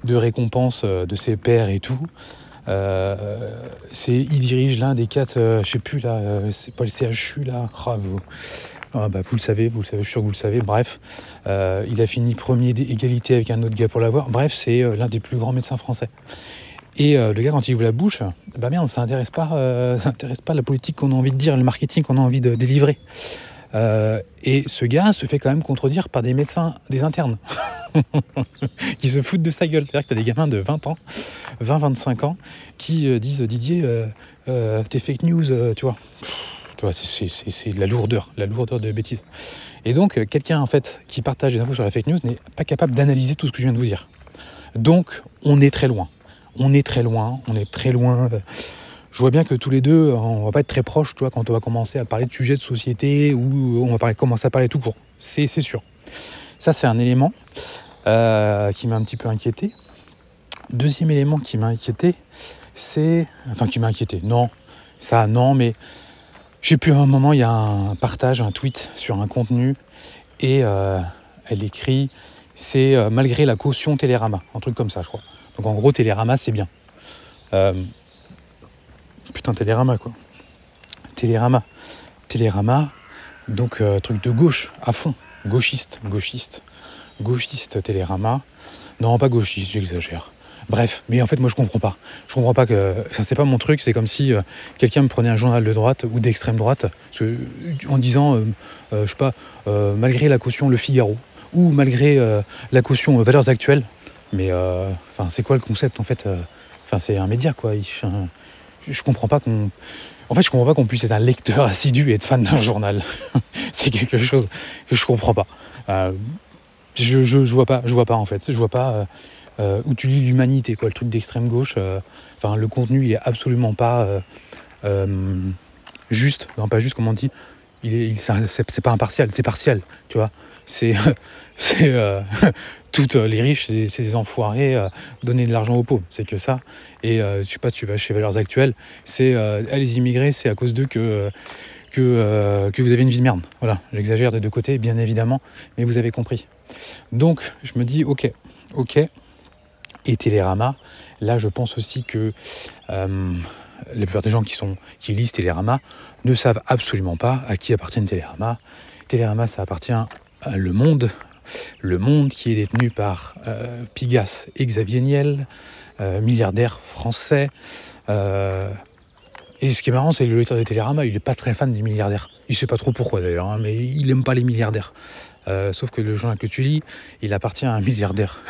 de récompense de ses pairs et tout. Euh, il dirige l'un des quatre, euh, je sais plus là, euh, c'est pas le CHU là, ah, vous, ah, bah, vous le savez, vous le savez, je suis sûr que vous le savez. Bref, il a fini premier d'égalité avec un autre gars pour l'avoir. Bref, c'est l'un des plus grands médecins français. Et le gars, quand il ouvre la bouche, bah merde, ça intéresse pas, ça pas la politique qu'on a envie de dire, le marketing qu'on a envie de délivrer. Euh, et ce gars se fait quand même contredire par des médecins, des internes, qui se foutent de sa gueule. C'est-à-dire que tu as des gamins de 20 ans, 20-25 ans, qui euh, disent Didier, euh, t'es fake news, tu vois. C'est la lourdeur, la lourdeur de bêtises. Et donc, quelqu'un en fait qui partage des infos sur la fake news n'est pas capable d'analyser tout ce que je viens de vous dire. Donc, on est très loin. On est très loin, on est très loin je vois bien que tous les deux, on va pas être très proches, tu quand on va commencer à parler de sujets de société ou on va commencer à parler tout court. C'est sûr. Ça, c'est un élément euh, qui m'a un petit peu inquiété. Deuxième élément qui m'a inquiété, c'est. Enfin, qui m'a inquiété. Non, ça, non, mais j'ai pu à un moment, il y a un partage, un tweet sur un contenu et euh, elle écrit c'est euh, malgré la caution Télérama, un truc comme ça, je crois. Donc en gros, Télérama, c'est bien. Putain, Télérama, quoi. Télérama. Télérama, donc euh, truc de gauche, à fond. Gauchiste, gauchiste. Gauchiste, Télérama. Non, pas gauchiste, j'exagère. Bref, mais en fait, moi, je comprends pas. Je comprends pas que. Ça, c'est pas mon truc. C'est comme si euh, quelqu'un me prenait un journal de droite ou d'extrême droite en disant, euh, je sais pas, malgré la caution Le Figaro ou malgré la caution Valeurs Actuelles. Mais enfin, c'est quoi le concept en fait Enfin, c'est un média quoi. Je comprends pas qu'on. En fait, je comprends pas qu'on puisse être un lecteur assidu et être fan d'un journal. c'est quelque chose que je comprends pas. Euh, je, je, vois pas, je vois pas en fait. Je vois pas euh, euh, où tu lis l'humanité, quoi, le truc d'extrême gauche. Enfin, le contenu, il est absolument pas juste. Non, pas juste, comme on dit. Il est, c'est, pas impartial, c'est partiel, tu vois. C'est, c'est toutes les riches, c'est des enfoirés, donner de l'argent aux pauvres, c'est que ça. Et euh, je sais pas, tu vas chez Valeurs Actuelles, c'est euh, les immigrés, c'est à cause d'eux que, que, que vous avez une vie de merde. Voilà, j'exagère des deux côtés, bien évidemment, mais vous avez compris. Donc, je me dis, ok, ok. Et Télérama, là, je pense aussi que la plupart des gens qui, sont, qui lisent Télérama ne savent absolument pas à qui appartient Télérama. Télérama, ça appartient à Le Monde, le Monde qui est détenu par euh, Pigas et Xavier Niel, euh, milliardaire français. Euh, et ce qui est marrant, c'est que le lecteur de Télérama, il n'est pas très fan des milliardaires. Il ne sait pas trop pourquoi d'ailleurs, hein, mais il n'aime pas les milliardaires. Sauf que le journal que tu lis, il appartient à un milliardaire.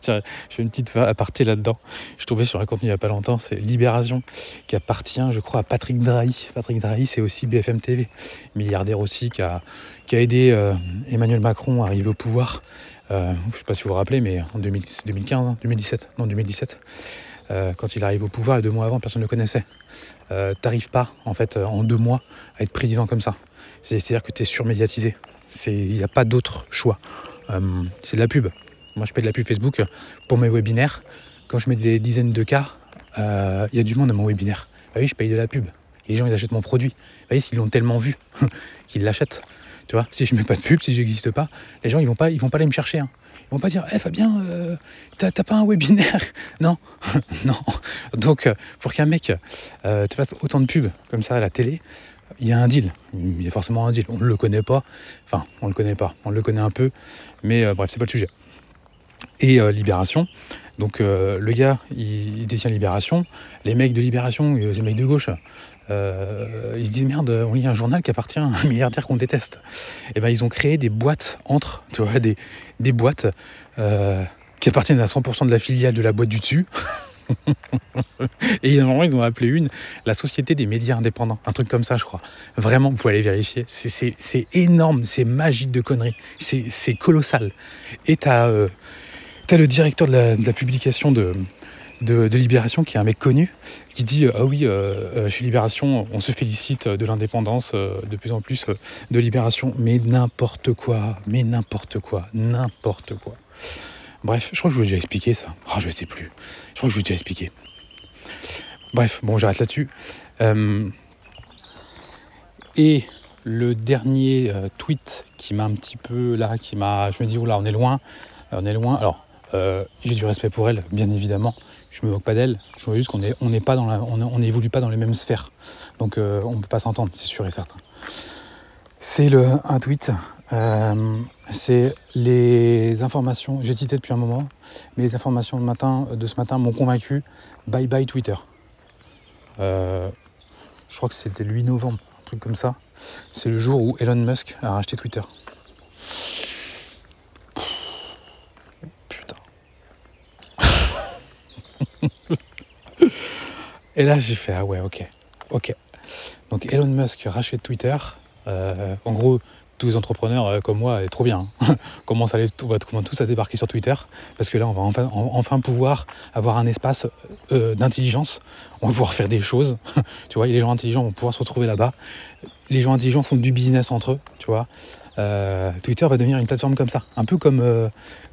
Tiens, je fais une petite aparté là-dedans. Je trouvais sur un contenu il n'y a pas longtemps, c'est Libération, qui appartient, je crois, à Patrick Drahi. Patrick Drahi, c'est aussi BFM TV, milliardaire aussi, qui a, qui a aidé euh, Emmanuel Macron à arriver au pouvoir. Euh, je ne sais pas si vous vous rappelez, mais en 2015, 2017, hein, non 2017. Euh, quand il arrive au pouvoir et deux mois avant, personne ne le connaissait. Euh, T'arrives pas, en fait, en deux mois, à être président comme ça. C'est-à-dire que tu es surmédiatisé. Il n'y a pas d'autre choix. c'est de la pub. Moi, je paye de la pub Facebook pour mes webinaires. Quand je mets des dizaines de cas, il euh, y a du monde à mon webinaire. Bah oui, je paye de la pub. Les gens, ils achètent mon produit. Bah oui, ils l'ont tellement vu qu'ils l'achètent. Tu si je mets pas de pub, si j'existe pas, les gens, ils vont pas, vont aller me chercher. Hein. Ils vont pas dire, eh Fabien, euh, t'as pas un webinaire Non, non. Donc, euh, pour qu'un mec te fasse autant de pubs comme ça à la télé, il y a un deal. Il y a forcément un deal. On ne le connaît pas. Enfin, on le connaît pas. On le connaît un peu. Mais bref, c'est pas le sujet et euh, Libération. Donc euh, le gars, il, détient Libération. Les mecs de Libération, euh, les mecs de gauche, ils se disent merde, on lit un journal qui appartient à un milliardaire qu'on déteste. Et eh ben ils ont créé des boîtes entre, tu vois, des, boîtes qui appartiennent à 100% de la filiale de la boîte du dessus. et moment, ils ont appelé une la Société des médias indépendants, un truc comme ça, je crois. Vraiment, vous pouvez aller vérifier. C'est énorme, c'est magique de conneries, c'est colossal. Et tu as, le directeur de la, publication de, de, Libération, qui est un mec connu, qui dit Ah oui, chez Libération, on se félicite de l'indépendance de plus en plus de Libération. Mais n'importe quoi, mais n'importe quoi, n'importe quoi. Bref, je crois que je vous ai déjà expliqué ça. Ah, je sais plus. Je crois que je vous ai déjà expliqué. Bref, bon, j'arrête là-dessus. et le dernier tweet qui m'a un petit peu là, qui m'a. Je me dis, oula, on est loin. On est loin. Alors, euh, j'ai du respect pour elle, bien évidemment. Je me moque pas d'elle. Je vois juste qu'on est, on n'est pas dans la, on n'évolue pas dans les mêmes sphères. Donc, euh, on ne peut pas s'entendre, c'est sûr et certain. C'est le un tweet. Euh, c'est les informations. J'ai cité depuis un moment, mais les informations de, ce matin m'ont convaincu. Bye bye Twitter. je crois que c'était le 8 novembre, un truc comme ça. C'est le jour où Elon Musk a racheté Twitter. Et là, j'ai fait, ah ouais, ok, ok. Donc Elon Musk rachète Twitter. Euh, en gros, tous les entrepreneurs euh, comme moi, est trop bien. Hein. commence à on va tous à débarquer sur Twitter, parce que là, on va enfin, enfin pouvoir avoir un espace euh, d'intelligence. On va pouvoir faire des choses. tu vois, les gens intelligents vont pouvoir se retrouver là-bas. Les gens intelligents font du business entre eux, tu vois. Euh, Twitter va devenir une plateforme comme ça, un peu comme, euh,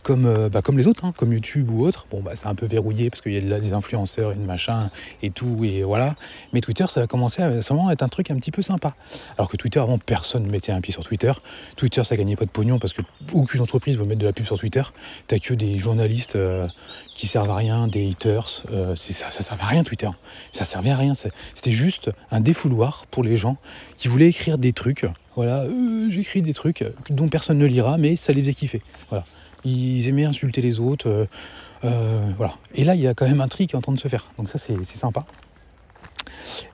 euh, bah, comme les autres, hein, comme YouTube ou autre. Bon, bah, c'est un peu verrouillé parce qu'il y a des influenceurs et des machins et tout, et voilà. Mais Twitter, ça va commencer à seulement être un truc un petit peu sympa. Alors que Twitter, avant, personne ne mettait un pied sur Twitter. Twitter, ça gagnait pas de pognon parce que aucune entreprise veut mettre de la pub sur Twitter. T'as que des journalistes qui servent à rien, des haters. ça, ça servait à rien Twitter. Ça servait à rien. C'était juste un défouloir pour les gens qui voulaient écrire des trucs voilà, euh, j'écris des trucs dont personne ne lira, mais ça les faisait kiffer. Voilà. Ils aimaient insulter les autres. Euh, euh, voilà. Et là, il y a quand même un tri qui est en train de se faire. Donc ça, c'est sympa.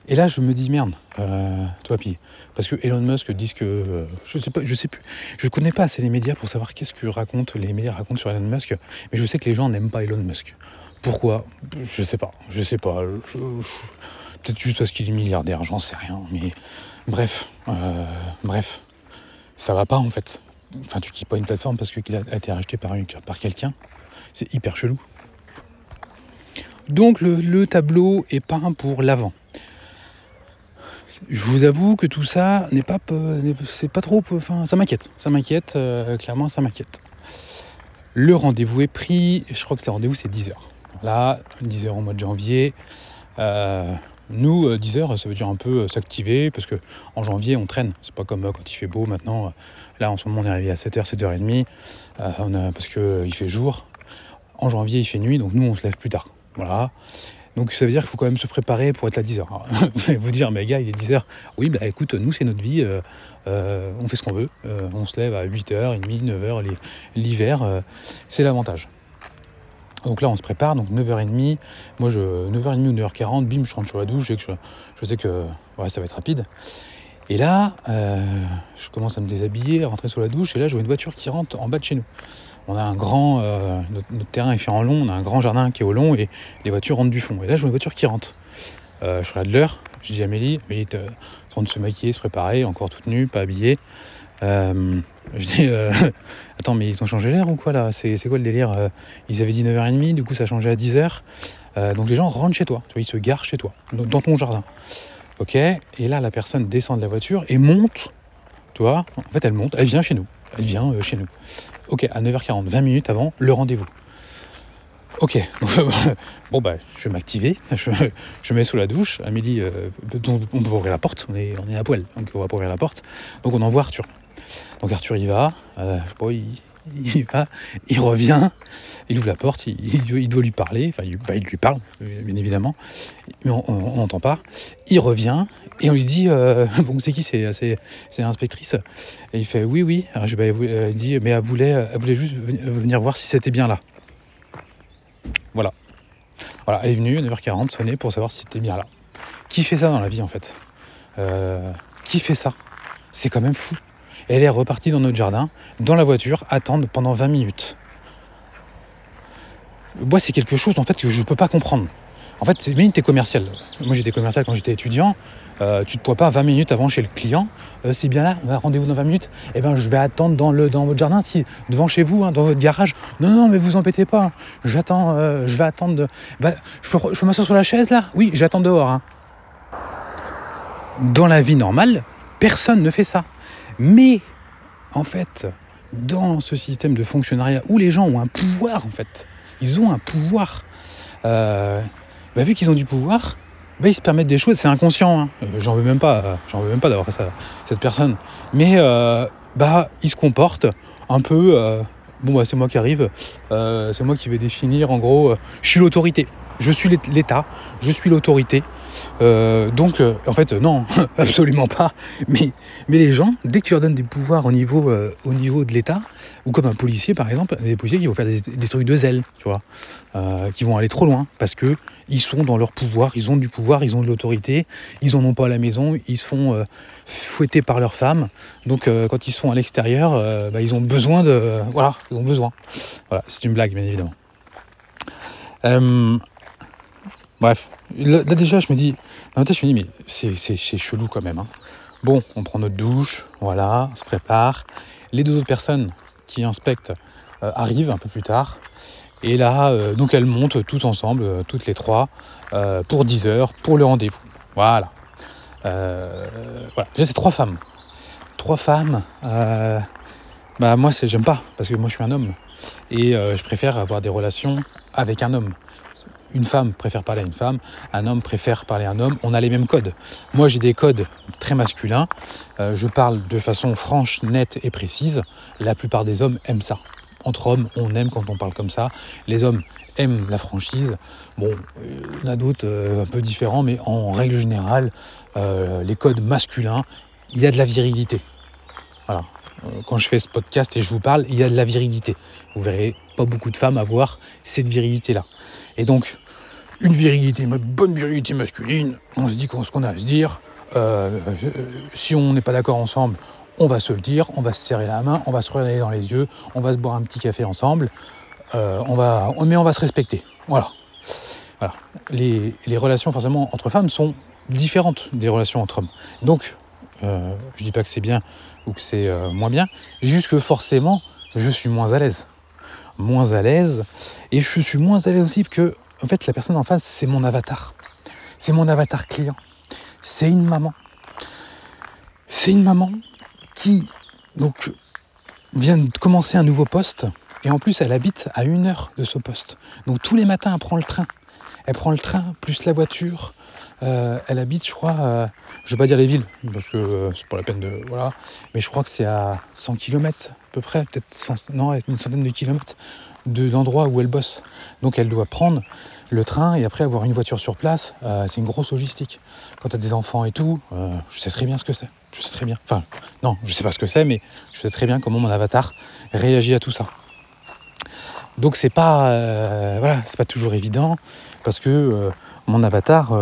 Et là, je me dis merde, toi, puis parce que Elon Musk dit que je sais pas, je sais plus, je connais pas assez les médias pour savoir qu'est-ce que racontent les médias racontent sur Elon Musk, mais je sais que les gens n'aiment pas Elon Musk. Pourquoi? Je sais pas, je sais pas. Peut-être juste parce qu'il est milliardaire, j'en sais rien, mais Bref, euh, bref, ça va pas en fait. Enfin, tu quittes pas une plateforme parce qu'il a été racheté par, quelqu'un. C'est hyper chelou. Donc le, tableau est peint pour l'avant. Je vous avoue que tout ça n'est pas, trop, enfin, ça m'inquiète, ça m'inquiète, euh, clairement, ça m'inquiète. Le rendez-vous est pris, je crois que le rendez-vous c'est 10h. Là, 10h au mois de janvier. Euh, nous, 10 euh, heures, ça veut dire un peu euh, s'activer, parce que en janvier, on traîne. C'est pas comme euh, quand il fait beau maintenant. Là, en ce moment, on est arrivé à 7h, 7h30, on a, parce qu'il fait jour. En janvier, il fait nuit, donc nous, on se lève plus tard. Voilà. Donc ça veut dire qu'il faut quand même se préparer pour être à 10h. vous dire, mais gars, il est 10h. Oui, bah écoute, nous, c'est notre vie. on fait ce qu'on veut. on se lève à 8h, 30 9h l'hiver. c'est l'avantage. Donc là, on se prépare, donc 9h30. Moi, je, 9h30 ou 9h40, bim, je rentre sur la douche. Je, sais que ça va être rapide. Et là, euh, je commence à me déshabiller, à rentrer sous la douche. Et là, je vois une voiture qui rentre en bas de chez nous. On a un grand. Euh, notre, terrain est fait en long. On a un grand jardin qui est au long et les voitures rentrent du fond. Et là, je vois une voiture qui rentre. Euh, je regarde l'heure. Je dis à Amélie, il est en train de se maquiller, se préparer, encore toute nue, pas habillée. Euh, je dis, euh, attends, mais ils ont changé l'air ou quoi là? C'est, quoi le délire? Euh, Ils avaient dit 9h30, du coup ça a changé à 10h. donc les gens rentrent chez toi, tu vois, ils se garent chez toi, dans ton jardin. Ok? Et là, la personne descend de la voiture et monte, tu vois, en fait elle monte, elle vient chez nous. Elle vient chez nous. Ok, à 9h40, 20 minutes avant le rendez-vous. Ok, bon bah je vais m'activer, je, mets sous la douche, Amélie, on peut ouvrir la porte, on est, à poil, donc on va pas ouvrir la porte, donc on envoie Arthur. Donc Arthur y va, euh, il, va, il revient, il ouvre la porte, il, doit lui parler, enfin il, lui parle, bien évidemment, mais on n'entend pas. Il revient et on lui dit euh, Bon, c'est qui C'est l'inspectrice? Et il fait Oui, oui. Je, bah, il dit Mais elle voulait, elle voulait juste venir voir si c'était bien là. Voilà. Voilà, elle est venue à 9h40 sonner pour savoir si c'était bien là. Qui fait ça dans la vie en fait? Euh, Qui fait ça? C'est quand même fou elle est repartie dans notre jardin, dans la voiture, attendre pendant 20 minutes. Moi, c'est quelque chose en fait que je ne peux pas comprendre. En fait, c'est t'es commercial. Moi, j'étais commercial quand j'étais étudiant. Euh, tu te poids pas 20 minutes avant chez le client. Euh, c'est bien là, on a rendez-vous dans 20 minutes. Eh ben, je vais attendre dans, votre jardin, si, devant chez vous, hein, dans votre garage. Non, non, mais vous embêtez pas. J'attends, euh, je vais attendre. De... Bah, je peux, m'asseoir sur la chaise là? Oui, j'attends dehors. Hein. Dans la vie normale, personne ne fait ça. Mais, en fait, dans ce système de fonctionnariat où les gens ont un pouvoir, en fait, ils ont un pouvoir. bah, vu qu'ils ont du pouvoir, bah, ils se permettent des choses, c'est inconscient, hein. euh, j'en veux même pas, j'en veux même pas d'avoir ça, cette personne. Mais euh, bah ils se comportent un peu, euh, bon bah c'est moi qui arrive, c'est moi qui vais définir en gros, je suis l'autorité, je suis l'État, je suis l'autorité, euh, donc, euh, en fait, non, absolument pas. Mais, mais les gens, dès que tu leur donnes des pouvoirs au niveau, euh, au niveau de l'État, ou comme un policier par exemple, des policiers qui vont faire des, trucs de zèle, tu vois, qui vont aller trop loin parce que ils sont dans leur pouvoir, ils ont du pouvoir, ils ont de l'autorité, ils en ont pas à la maison, ils se font fouetter par leurs femmes. Donc, quand ils sont à l'extérieur, bah, ils ont besoin de, voilà, ils ont besoin. Voilà, c'est une blague bien évidemment. Bref, Là, déjà, je me dis, je me dis, mais c'est chelou quand même. Hein. Bon, on prend notre douche, voilà, on se prépare. Les deux autres personnes qui inspectent euh, arrivent un peu plus tard. Et là, euh, donc elles montent tous ensemble, euh, toutes les trois, pour 10 heures, pour le rendez-vous. Voilà. voilà. J'ai ces trois femmes. Trois femmes. bah moi, j'aime pas, parce que moi je suis un homme. Et je préfère avoir des relations avec un homme une femme préfère parler à une femme, un homme préfère parler à un homme. On a les mêmes codes. Moi, j'ai des codes très masculins. Euh, je parle de façon franche, nette et précise. La plupart des hommes aiment ça. Entre hommes, on aime quand on parle comme ça. Les hommes aiment la franchise. Bon, il y en a d'autres euh, un peu différents, mais en règle générale, euh, les codes masculins, il y a de la virilité. Voilà. Quand je fais ce podcast et je vous parle, il y a de la virilité. Vous verrez pas beaucoup de femmes avoir cette virilité-là. Et donc, une virilité, une bonne virilité masculine, on se dit ce qu'on a à se dire. Euh, euh, si on n'est pas d'accord ensemble, on va se le dire, on va se serrer la main, on va se regarder dans les yeux, on va se boire un petit café ensemble, euh, on va, mais on va se respecter. Voilà. voilà. Les, relations forcément entre femmes sont différentes des relations entre hommes. Donc, je dis pas que c'est bien ou que c'est moins bien, juste que forcément, je suis moins à l'aise. Moins à l'aise, et je suis moins à l'aise aussi que en fait, la personne en face, c'est mon avatar. C'est mon avatar client. C'est une maman. C'est une maman qui donc vient de commencer un nouveau poste et en plus elle habite à une heure de ce poste. Donc tous les matins elle prend le train. Elle prend le train plus la voiture. Euh, elle habite, je crois, euh, je ne vais pas dire les villes parce que euh, c'est pas la peine de voilà, mais je crois que c'est à 100 km à peu près, peut-être une centaine de kilomètres de l'endroit où elle bosse. Donc elle doit prendre le train et après avoir une voiture sur place, euh, c'est une grosse logistique. Quand tu as des enfants et tout, euh, je sais très bien ce que c'est. Je sais très bien. Enfin, non, je sais pas ce que c'est, mais je sais très bien comment mon avatar réagit à tout ça. Donc c'est pas, euh, voilà, c'est pas toujours évident parce que mon avatar,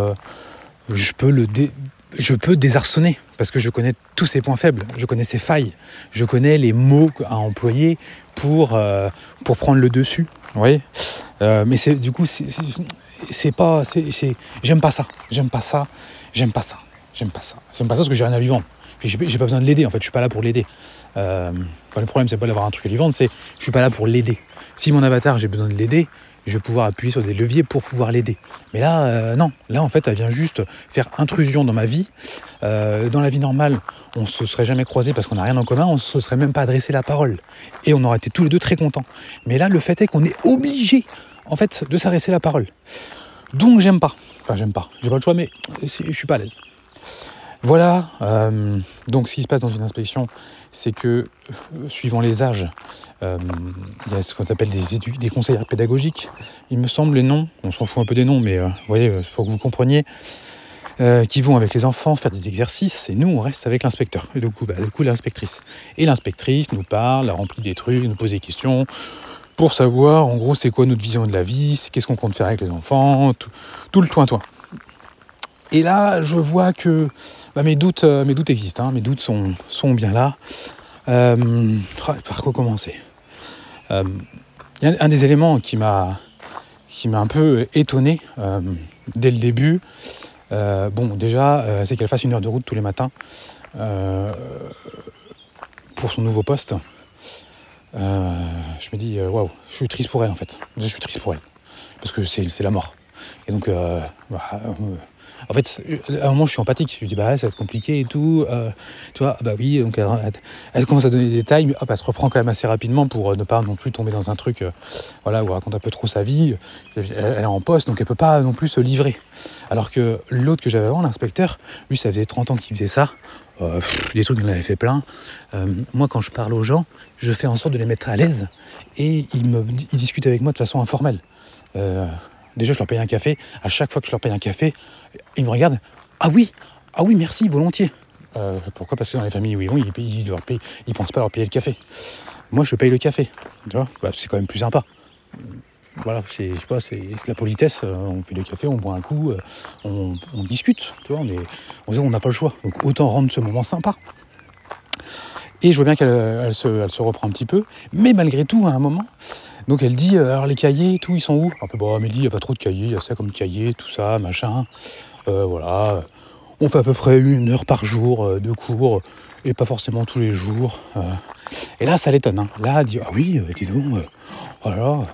je peux le je peux désarçonner parce que je connais tous ses points faibles, je connais ses failles, je connais les mots à employer pour, pour prendre le dessus. Euh, mais c'est du coup, c'est pas. J'aime pas ça. J'aime pas ça. J'aime pas ça. J'aime pas ça. J'aime pas ça parce que j'ai rien à lui vendre. J'ai pas besoin de l'aider en fait, je suis pas là pour l'aider. Euh, enfin, le problème, c'est pas d'avoir un truc à lui vendre, c'est je suis pas là pour l'aider. Si mon avatar, j'ai besoin de l'aider, je vais pouvoir appuyer sur des leviers pour pouvoir l'aider. Mais là, euh, non. Là, en fait, elle vient juste faire intrusion dans ma vie. dans la vie normale, on se serait jamais croisé parce qu'on n'a rien en commun, on se serait même pas adressé la parole. Et on aurait été tous les deux très contents. Mais là, le fait est qu'on est obligé en fait, de s'adresser la parole. Donc j'aime pas. Enfin, j'aime pas. J'ai pas le choix, mais je suis pas à l'aise. Voilà. Euh, donc, ce qui se passe dans une inspection, c'est que, euh, suivant les âges, euh, il y a ce qu'on appelle des, conseillers pédagogiques. Il me semble les noms, on s'en fout un peu des noms, mais vous voyez, faut que vous compreniez, qui vont avec les enfants faire des exercices, et nous, on reste avec l'inspecteur. Et du coup, bah, du coup l'inspectrice. Et l'inspectrice nous parle, remplit des trucs, nous pose des questions pour savoir en gros c'est quoi notre vision de la vie, qu'est-ce qu'on compte faire avec les enfants, tout, le toin-toin. Et là, je vois que bah, mes, doutes, euh, mes doutes existent, hein, mes doutes sont, bien là. Euh, par quoi commencer? Euh, un des éléments qui m'a qui m'a un peu étonné dès le début. bon, déjà, c'est qu'elle fasse une heure de route tous les matins pour son nouveau poste. je me dis, waouh, je suis triste pour elle en fait. Je suis triste pour elle. Parce que c'est la mort. Et donc, bah, en fait, à un moment, je suis empathique. Je lui dis, bah, ça va être compliqué et tout. Euh, tu vois, bah oui, donc elle, commence à donner des détails, mais hop, elle se reprend quand même assez rapidement pour euh, ne pas non plus tomber dans un truc, euh, voilà, où elle raconte un peu trop sa vie. Elle, est en poste, donc elle peut pas non plus se livrer. Alors que l'autre que j'avais avant, l'inspecteur, lui, ça faisait 30 ans qu'il faisait ça. des trucs, il en avait fait plein. moi, quand je parle aux gens, je fais en sorte de les mettre à l'aise et ils, me, ils discutent avec moi de façon informelle. Déjà, je leur paye un café. À chaque fois que je leur paye un café, ils me regardent. Ah oui, ah oui, merci, volontiers. Euh, pourquoi? Parce que dans les familles où ils vont, ils, ils, pensent pas leur payer le café. Moi, je paye le café. Tu vois bah, C'est quand même plus sympa. Voilà, c'est c'est la politesse. Euh, on paye le café, on boit un coup, euh, on, discute. Tu vois, on n'a pas le choix. Donc autant rendre ce moment sympa. Et je vois bien qu'elle se, elle se reprend un petit peu. Mais malgré tout, à un moment, donc elle dit, euh, alors les cahiers, tout, ils sont où? En fait, bon, Amélie, il n'y a pas trop de cahiers, il y a ça comme cahiers, tout ça, machin. Euh, voilà. On fait à peu près une heure par jour euh, de cours, et pas forcément tous les jours. Et là, ça l'étonne. Hein. Là, elle dit, ah oui, dis donc, voilà,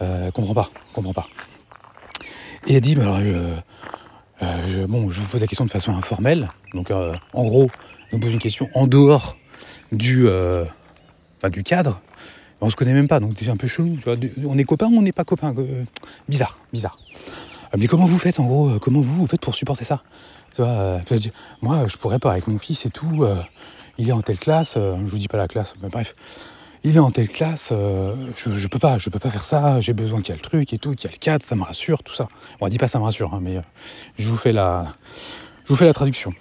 oh comprends pas, comprends pas. Et elle dit, bah, je, bon, je vous pose la question de façon informelle. Donc, en gros, je me pose une question en dehors du, du cadre on se connaît même pas, donc c'est un peu chelou. On est copains ou on n'est pas copains euh, Bizarre, bizarre. Euh, mais comment vous faites en gros euh, Comment vous, vous faites pour supporter ça? Moi, je pourrais pas avec mon fils et tout. il est en telle classe, je vous dis pas la classe, mais bref. Il est en telle classe, je, je, peux pas, je peux pas faire ça. J'ai besoin qu'il y ait le truc et tout, qu'il y ait le cadre, ça me rassure, tout ça. Bon, on dit pas ça me rassure, hein, mais je vous fais la, je vous fais la traduction.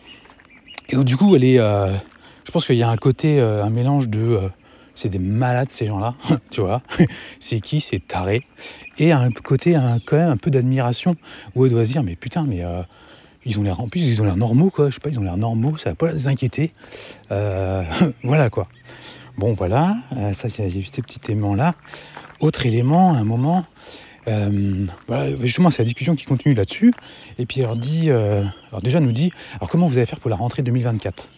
Et donc du coup, elle est, je pense qu'il y a un côté, un mélange de c'est des malades ces gens-là, tu vois. c'est qui? C'est taré. Et un côté, quand même un peu d'admiration où elle doit se dire, mais putain, mais euh, ils ont l'air, en plus, ils ont l'air normaux, quoi. Je sais pas, ils ont l'air normaux, ça va pas les inquiéter. Euh, voilà, quoi. Bon, voilà, euh, ça, a eu ces petits éléments-là. Autre élément, à un moment, justement, c'est la discussion qui continue là-dessus. Et puis, elle dit, alors déjà, nous dit, alors comment vous allez faire pour la rentrée 2024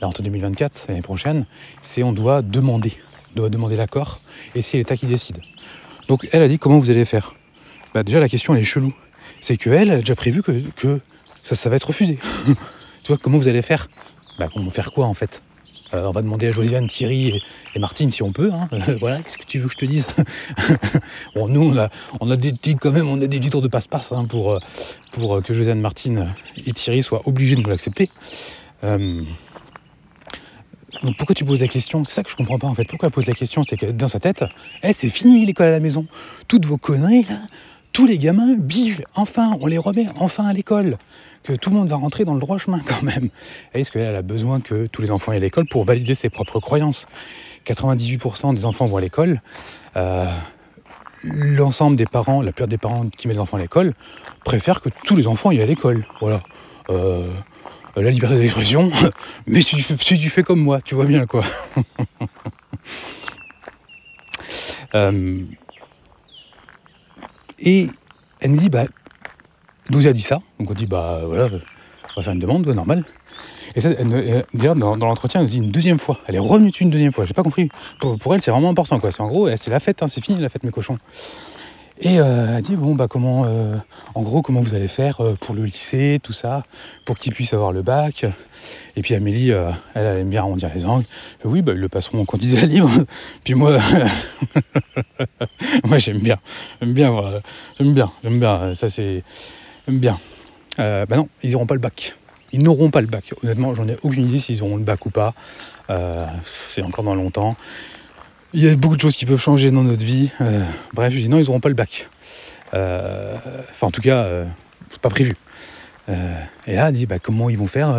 la rentrée 2024, l'année prochaine, c'est on doit demander, doit demander l'accord, et c'est l'État qui décide. Donc elle a dit comment vous allez faire bah, Déjà la question elle est chelou. C'est qu'elle a déjà prévu que, ça, va être refusé. tu vois, comment vous allez faire? Bah, Comment faire quoi en fait? Euh, on va demander à Josiane, Thierry et, Martine si on peut. Hein. voilà, qu'est-ce que tu veux que je te dise? Bon, nous, on a, on a des quand même, on a des litres de passe-passe hein, pour, euh, pour que Josiane, Martine et Thierry soient obligés de nous l'accepter. Euh, pourquoi tu poses la question? C'est ça que je comprends pas en fait. Pourquoi elle pose la question? C'est que dans sa tête, eh, c'est fini l'école à la maison. Toutes vos conneries là, tous les gamins, bif, enfin, on les remet enfin à l'école. Que tout le monde va rentrer dans le droit chemin quand même. Est-ce qu'elle a besoin que tous les enfants aient à l'école pour valider ses propres croyances? 98% des enfants vont à l'école. Euh, l'ensemble des parents, la plupart des parents qui mettent les enfants à l'école, préfèrent que tous les enfants aient à l'école. Voilà. Euh, la liberté d'expression, mais si tu, fais, comme moi, tu vois bien quoi. Euh, et elle me dit, bah, nous a dit ça, donc on dit, bah voilà, on va faire une demande, normal. Et ça, dans, l'entretien, elle nous dit une deuxième fois. Elle est revenue une deuxième fois. J'ai pas compris. Pour, elle, c'est vraiment important, quoi. C'est en gros, c'est la fête, hein, c'est fini la fête, mes cochons. Et euh, elle dit bon bah comment, euh, en gros comment vous allez faire euh, pour le lycée, tout ça, pour qu'il puisse avoir le bac? Et puis Amélie, elle, aime bien arrondir les angles. oui bah ils le passeront quand ils libre. puis moi, moi j'aime bien, j'aime bien, j'aime bien, j'aime bien. Ça c'est, j'aime bien. bah non, ils n'auront pas le bac. Ils n'auront pas le bac. Honnêtement, j'en ai aucune idée s'ils auront le bac ou pas. c'est encore dans longtemps. Il y a beaucoup de choses qui peuvent changer dans notre vie. Euh, bref, je dis non, ils n'auront pas le bac. Euh, enfin, en tout cas, euh, c'est pas prévu. et là, elle dit bah, comment ils vont faire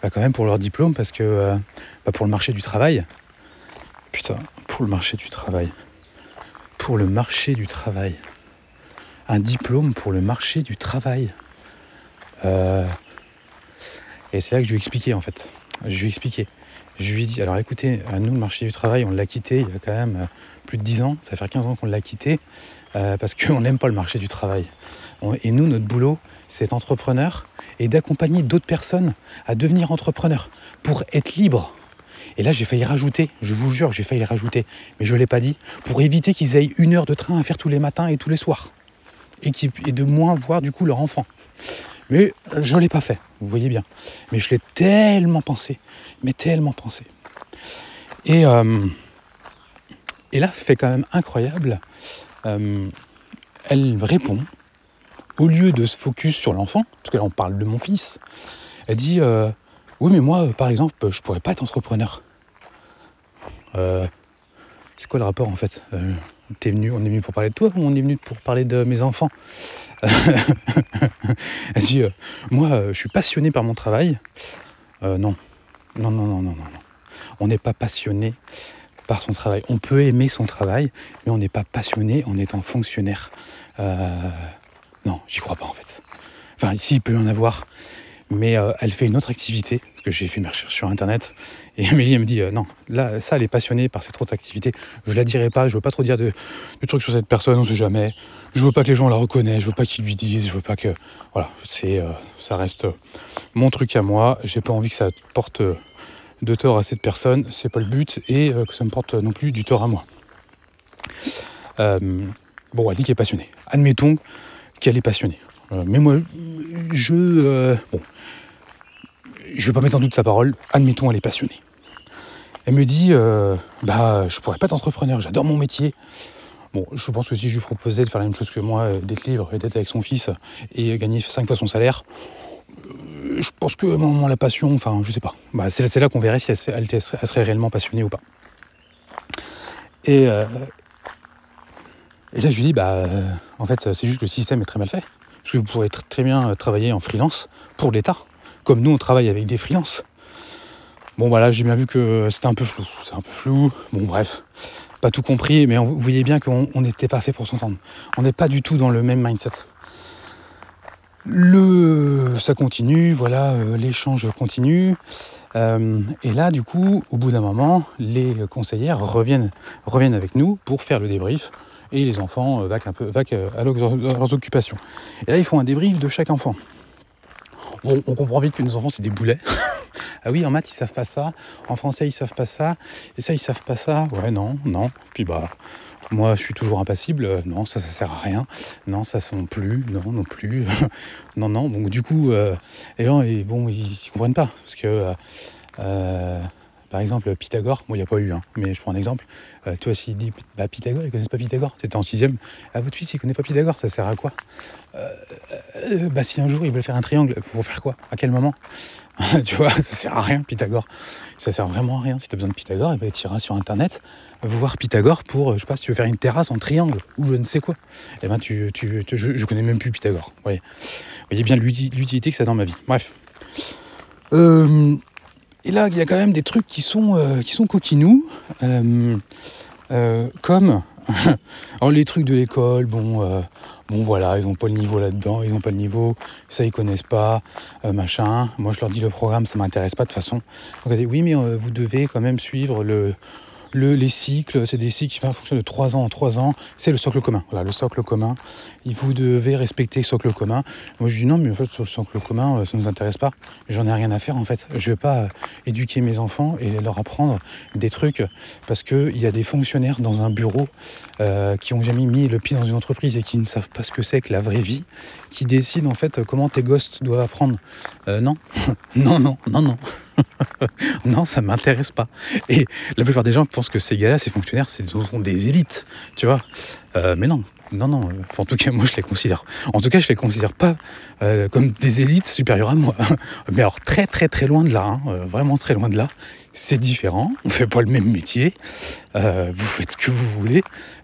bah, quand même pour leur diplôme parce que bah, pour le marché du travail. Putain, pour le marché du travail. Pour le marché du travail. Un diplôme pour le marché du travail. et c'est là que je lui ai expliqué en fait. Je lui ai expliqué. Je lui dis, alors écoutez, nous, le marché du travail, on l'a quitté il y a quand même plus de 10 ans, ça fait 15 ans qu'on l'a quitté, parce qu'on n'aime pas le marché du travail. et nous, notre boulot, c'est entrepreneur et d'accompagner d'autres personnes à devenir entrepreneurs pour être libre. Et là, j'ai failli rajouter, je vous jure, j'ai failli rajouter, mais je ne l'ai pas dit, pour éviter qu'ils aient une heure de train à faire tous les matins et tous les soirs. Et, et de moins voir du coup leur enfant. Mais je ne l'ai pas fait, vous voyez bien. Mais je l'ai tellement pensé, mais tellement pensé. Et, euh, et là, fait quand même incroyable, euh, elle répond, au lieu de se focus sur l'enfant, parce que là on parle de mon fils, elle dit euh, oui, mais moi, par exemple, je pourrais pas être entrepreneur. C'est quoi le rapport en fait? Euh, venu, On est venu pour parler de toi ou on est venu pour parler de mes enfants? Elle dit euh, Moi, je suis passionné par mon travail. non. Non, non, non, non, non, non. On n'est pas passionné par son travail. On peut aimer son travail, mais on n'est pas passionné en étant fonctionnaire. non, j'y crois pas en fait. Enfin, ici, il peut y en avoir mais euh, elle fait une autre activité, parce que j'ai fait mes recherches sur internet, et Amélie me dit euh, non, là ça elle est passionnée par cette autre activité, je la dirai pas, je veux pas trop dire de, trucs sur cette personne, on sait jamais, je veux pas que les gens la reconnaissent, je veux pas qu'ils lui disent, je veux pas que. Voilà, c'est euh, ça reste mon truc à moi, j'ai pas envie que ça porte de tort à cette personne, c'est pas le but, et que ça me porte non plus du tort à moi. bon, elle dit qu'elle est passionnée. Admettons qu'elle est passionnée. mais moi, je. bon, je vais pas mettre en doute sa parole, admettons elle est passionnée. Elle me dit, euh, bah je pourrais pas être entrepreneur, j'adore mon métier. Bon, je pense que si je lui proposais de faire la même chose que moi, euh, d'être libre et d'être avec son fils et gagner 5 fois son salaire, euh, je pense que moment la passion, enfin je sais pas. Bah, c'est là qu'on verrait si elle, serait réellement passionnée ou pas. Et, et là je lui dis, bah en fait c'est juste que le système est très mal fait. Parce que vous pourrez très bien travailler en freelance pour l'État comme nous on travaille avec des freelances. Bon voilà, j'ai bien vu que c'était un peu flou, c'est un peu flou, bon bref, pas tout compris, mais vous voyez bien qu'on n'était pas fait pour s'entendre. On n'est pas du tout dans le même mindset. Le, ça continue, voilà, euh, l'échange continue. Euh, et là, du coup, au bout d'un moment, les conseillères reviennent, avec nous pour faire le débrief. Et les enfants euh, un peu vaquent à leurs occupations. Et là, ils font un débrief de chaque enfant on, comprend vite que nos enfants, c'est des boulets. ah oui, en maths, ils savent pas ça. En français, ils savent pas ça. Et ça, ils savent pas ça. Ouais, non, non. Puis bah, moi, je suis toujours impassible. Euh, non, ça, ça sert à rien. Non, ça sent plus. Non, non plus. non, non. Donc, du coup, euh, les gens, ils, bon, ils, comprennent pas. Parce que. Euh, par exemple, Pythagore, moi il n'y a pas eu, hein, mais je prends un exemple. Euh, toi, s'il dit bah, Pythagore, ils ne connaissent pas Pythagore. C'était en sixième. Ah, votre fils, il ne connaît pas Pythagore, ça sert à quoi? Euh, euh, bah, Si un jour ils veulent faire un triangle, pour faire quoi? À quel moment? Tu vois, ça sert à rien, Pythagore. Ça sert vraiment à rien. Si tu as besoin de Pythagore, eh ben, tu iras sur Internet voir Pythagore pour, je sais pas, si tu veux faire une terrasse en triangle ou je ne sais quoi. Eh ben, tu, tu, je, ne connais même plus Pythagore. Vous voyez bien l'utilité que ça a dans ma vie. Bref. Euh, et là, il y a quand même des trucs qui sont, euh, qui sont coquinous, euh, euh, comme les trucs de l'école, bon, bon voilà, ils n'ont pas le niveau là-dedans, ils n'ont pas le niveau, ça ils connaissent pas, machin. Moi je leur dis le programme, ça m'intéresse pas de toute façon. Donc, oui, mais vous devez quand même suivre le, les cycles, c'est des cycles qui fonctionnent de 3 ans en 3 ans, c'est le socle commun. Voilà, le socle commun, vous devez respecter le socle commun. Moi je dis non, mais en fait le socle commun, euh, ça ne nous intéresse pas. J'en ai rien à faire en fait. Je ne vais pas euh, éduquer mes enfants et leur apprendre des trucs parce qu'il y a des fonctionnaires dans un bureau euh, qui ont jamais mis le pied dans une entreprise et qui ne savent pas ce que c'est que la vraie vie, qui décident en fait comment tes gosses doivent apprendre. non, non, non, non, non. non, ça m'intéresse pas. Et la plupart des gens pensent que ces gars-là, ces fonctionnaires, ce sont des élites, tu vois. Mais non, non, non. en tout cas, moi, je les considère. En tout cas, je les considère pas euh, comme des élites supérieures à moi. mais alors, très, très, très loin de là. Hein, euh, vraiment très loin de là. C'est différent. On fait pas le même métier. vous faites ce que vous voulez.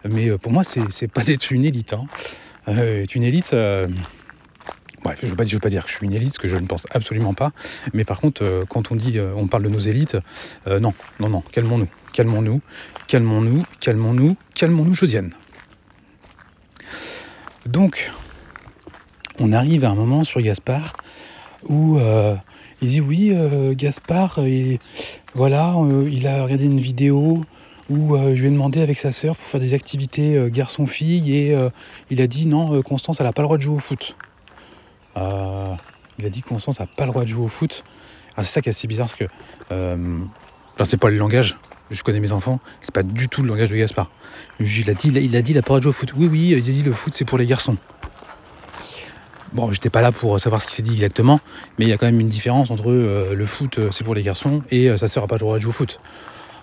Mais pour moi, c'est pas d'être une élite. Hein. une élite Bref, je ne veux, veux, pas dire que je suis une élite, ce que je ne pense absolument pas. Mais par contre, euh, quand on dit, euh, on parle de nos élites, euh, non, non, non, calmons-nous, calmons-nous, calmons-nous, calmons-nous, calmons-nous, Josiane. Donc, on arrive à un moment sur Gaspard où il dit oui, Gaspard, voilà, il a regardé une vidéo où je lui ai demandé avec sa sœur pour faire des activités garçon-fille et il a dit non, Constance, elle n'a pas le droit de jouer au foot. il a dit Constance n'a pas le droit de jouer au foot. c'est ça qui est assez bizarre parce que. Enfin, c'est pas le langage. Je connais mes enfants, c'est pas du tout le langage de Gaspard. Il a dit, il a dit, il a de jouer au foot. Oui, oui, il a dit le foot c'est pour les garçons. Bon, j'étais pas là pour savoir ce qu'il s'est dit exactement, mais il y a quand même une différence entre euh, le foot, euh, c'est pour les garçons, et euh, ça sert à pas le droit de jouer au foot.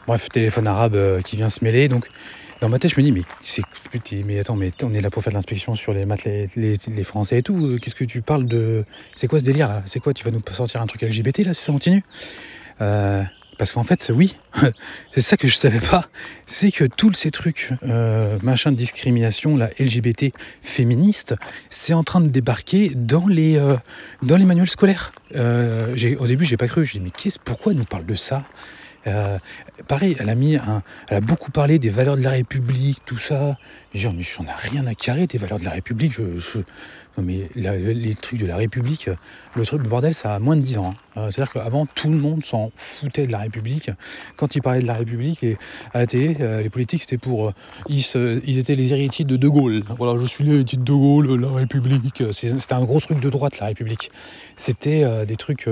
Bref, téléphone arabe qui vient se mêler, donc dans ma tête, je me dis, mais c'est, mais attends, mais on est là pour faire de l'inspection sur les maths, les, Français et tout. Qu'est-ce que tu parles de, c'est quoi ce délire là? C'est quoi Tu vas nous sortir un truc LGBT là si ça continue? Parce qu'en fait, oui, c'est ça que je savais pas, c'est que tous ces trucs, euh, de discrimination, la LGBT féministe, c'est en train de débarquer dans les, euh, manuels scolaires. Euh, au début, j'ai pas cru. J'ai dit, mais qu'est-ce, pourquoi elle nous parle de ça? Euh, pareil, elle a elle a beaucoup parlé des valeurs de la République, tout ça. J'en ai rien à carrer des valeurs de la République. Non mais les trucs de la République, le truc, le bordel, ça a moins de 10 ans. Hein. Euh, c'est-à-dire qu'avant, tout le monde s'en foutait de la République. Quand ils parlaient de la République, et à la télé, euh, les politiques, c'était pour... ils, ils, étaient les héritiers de De Gaulle. Voilà, je suis l'héritier de De Gaulle, la République. C'était un gros truc de droite, la République. C'était des trucs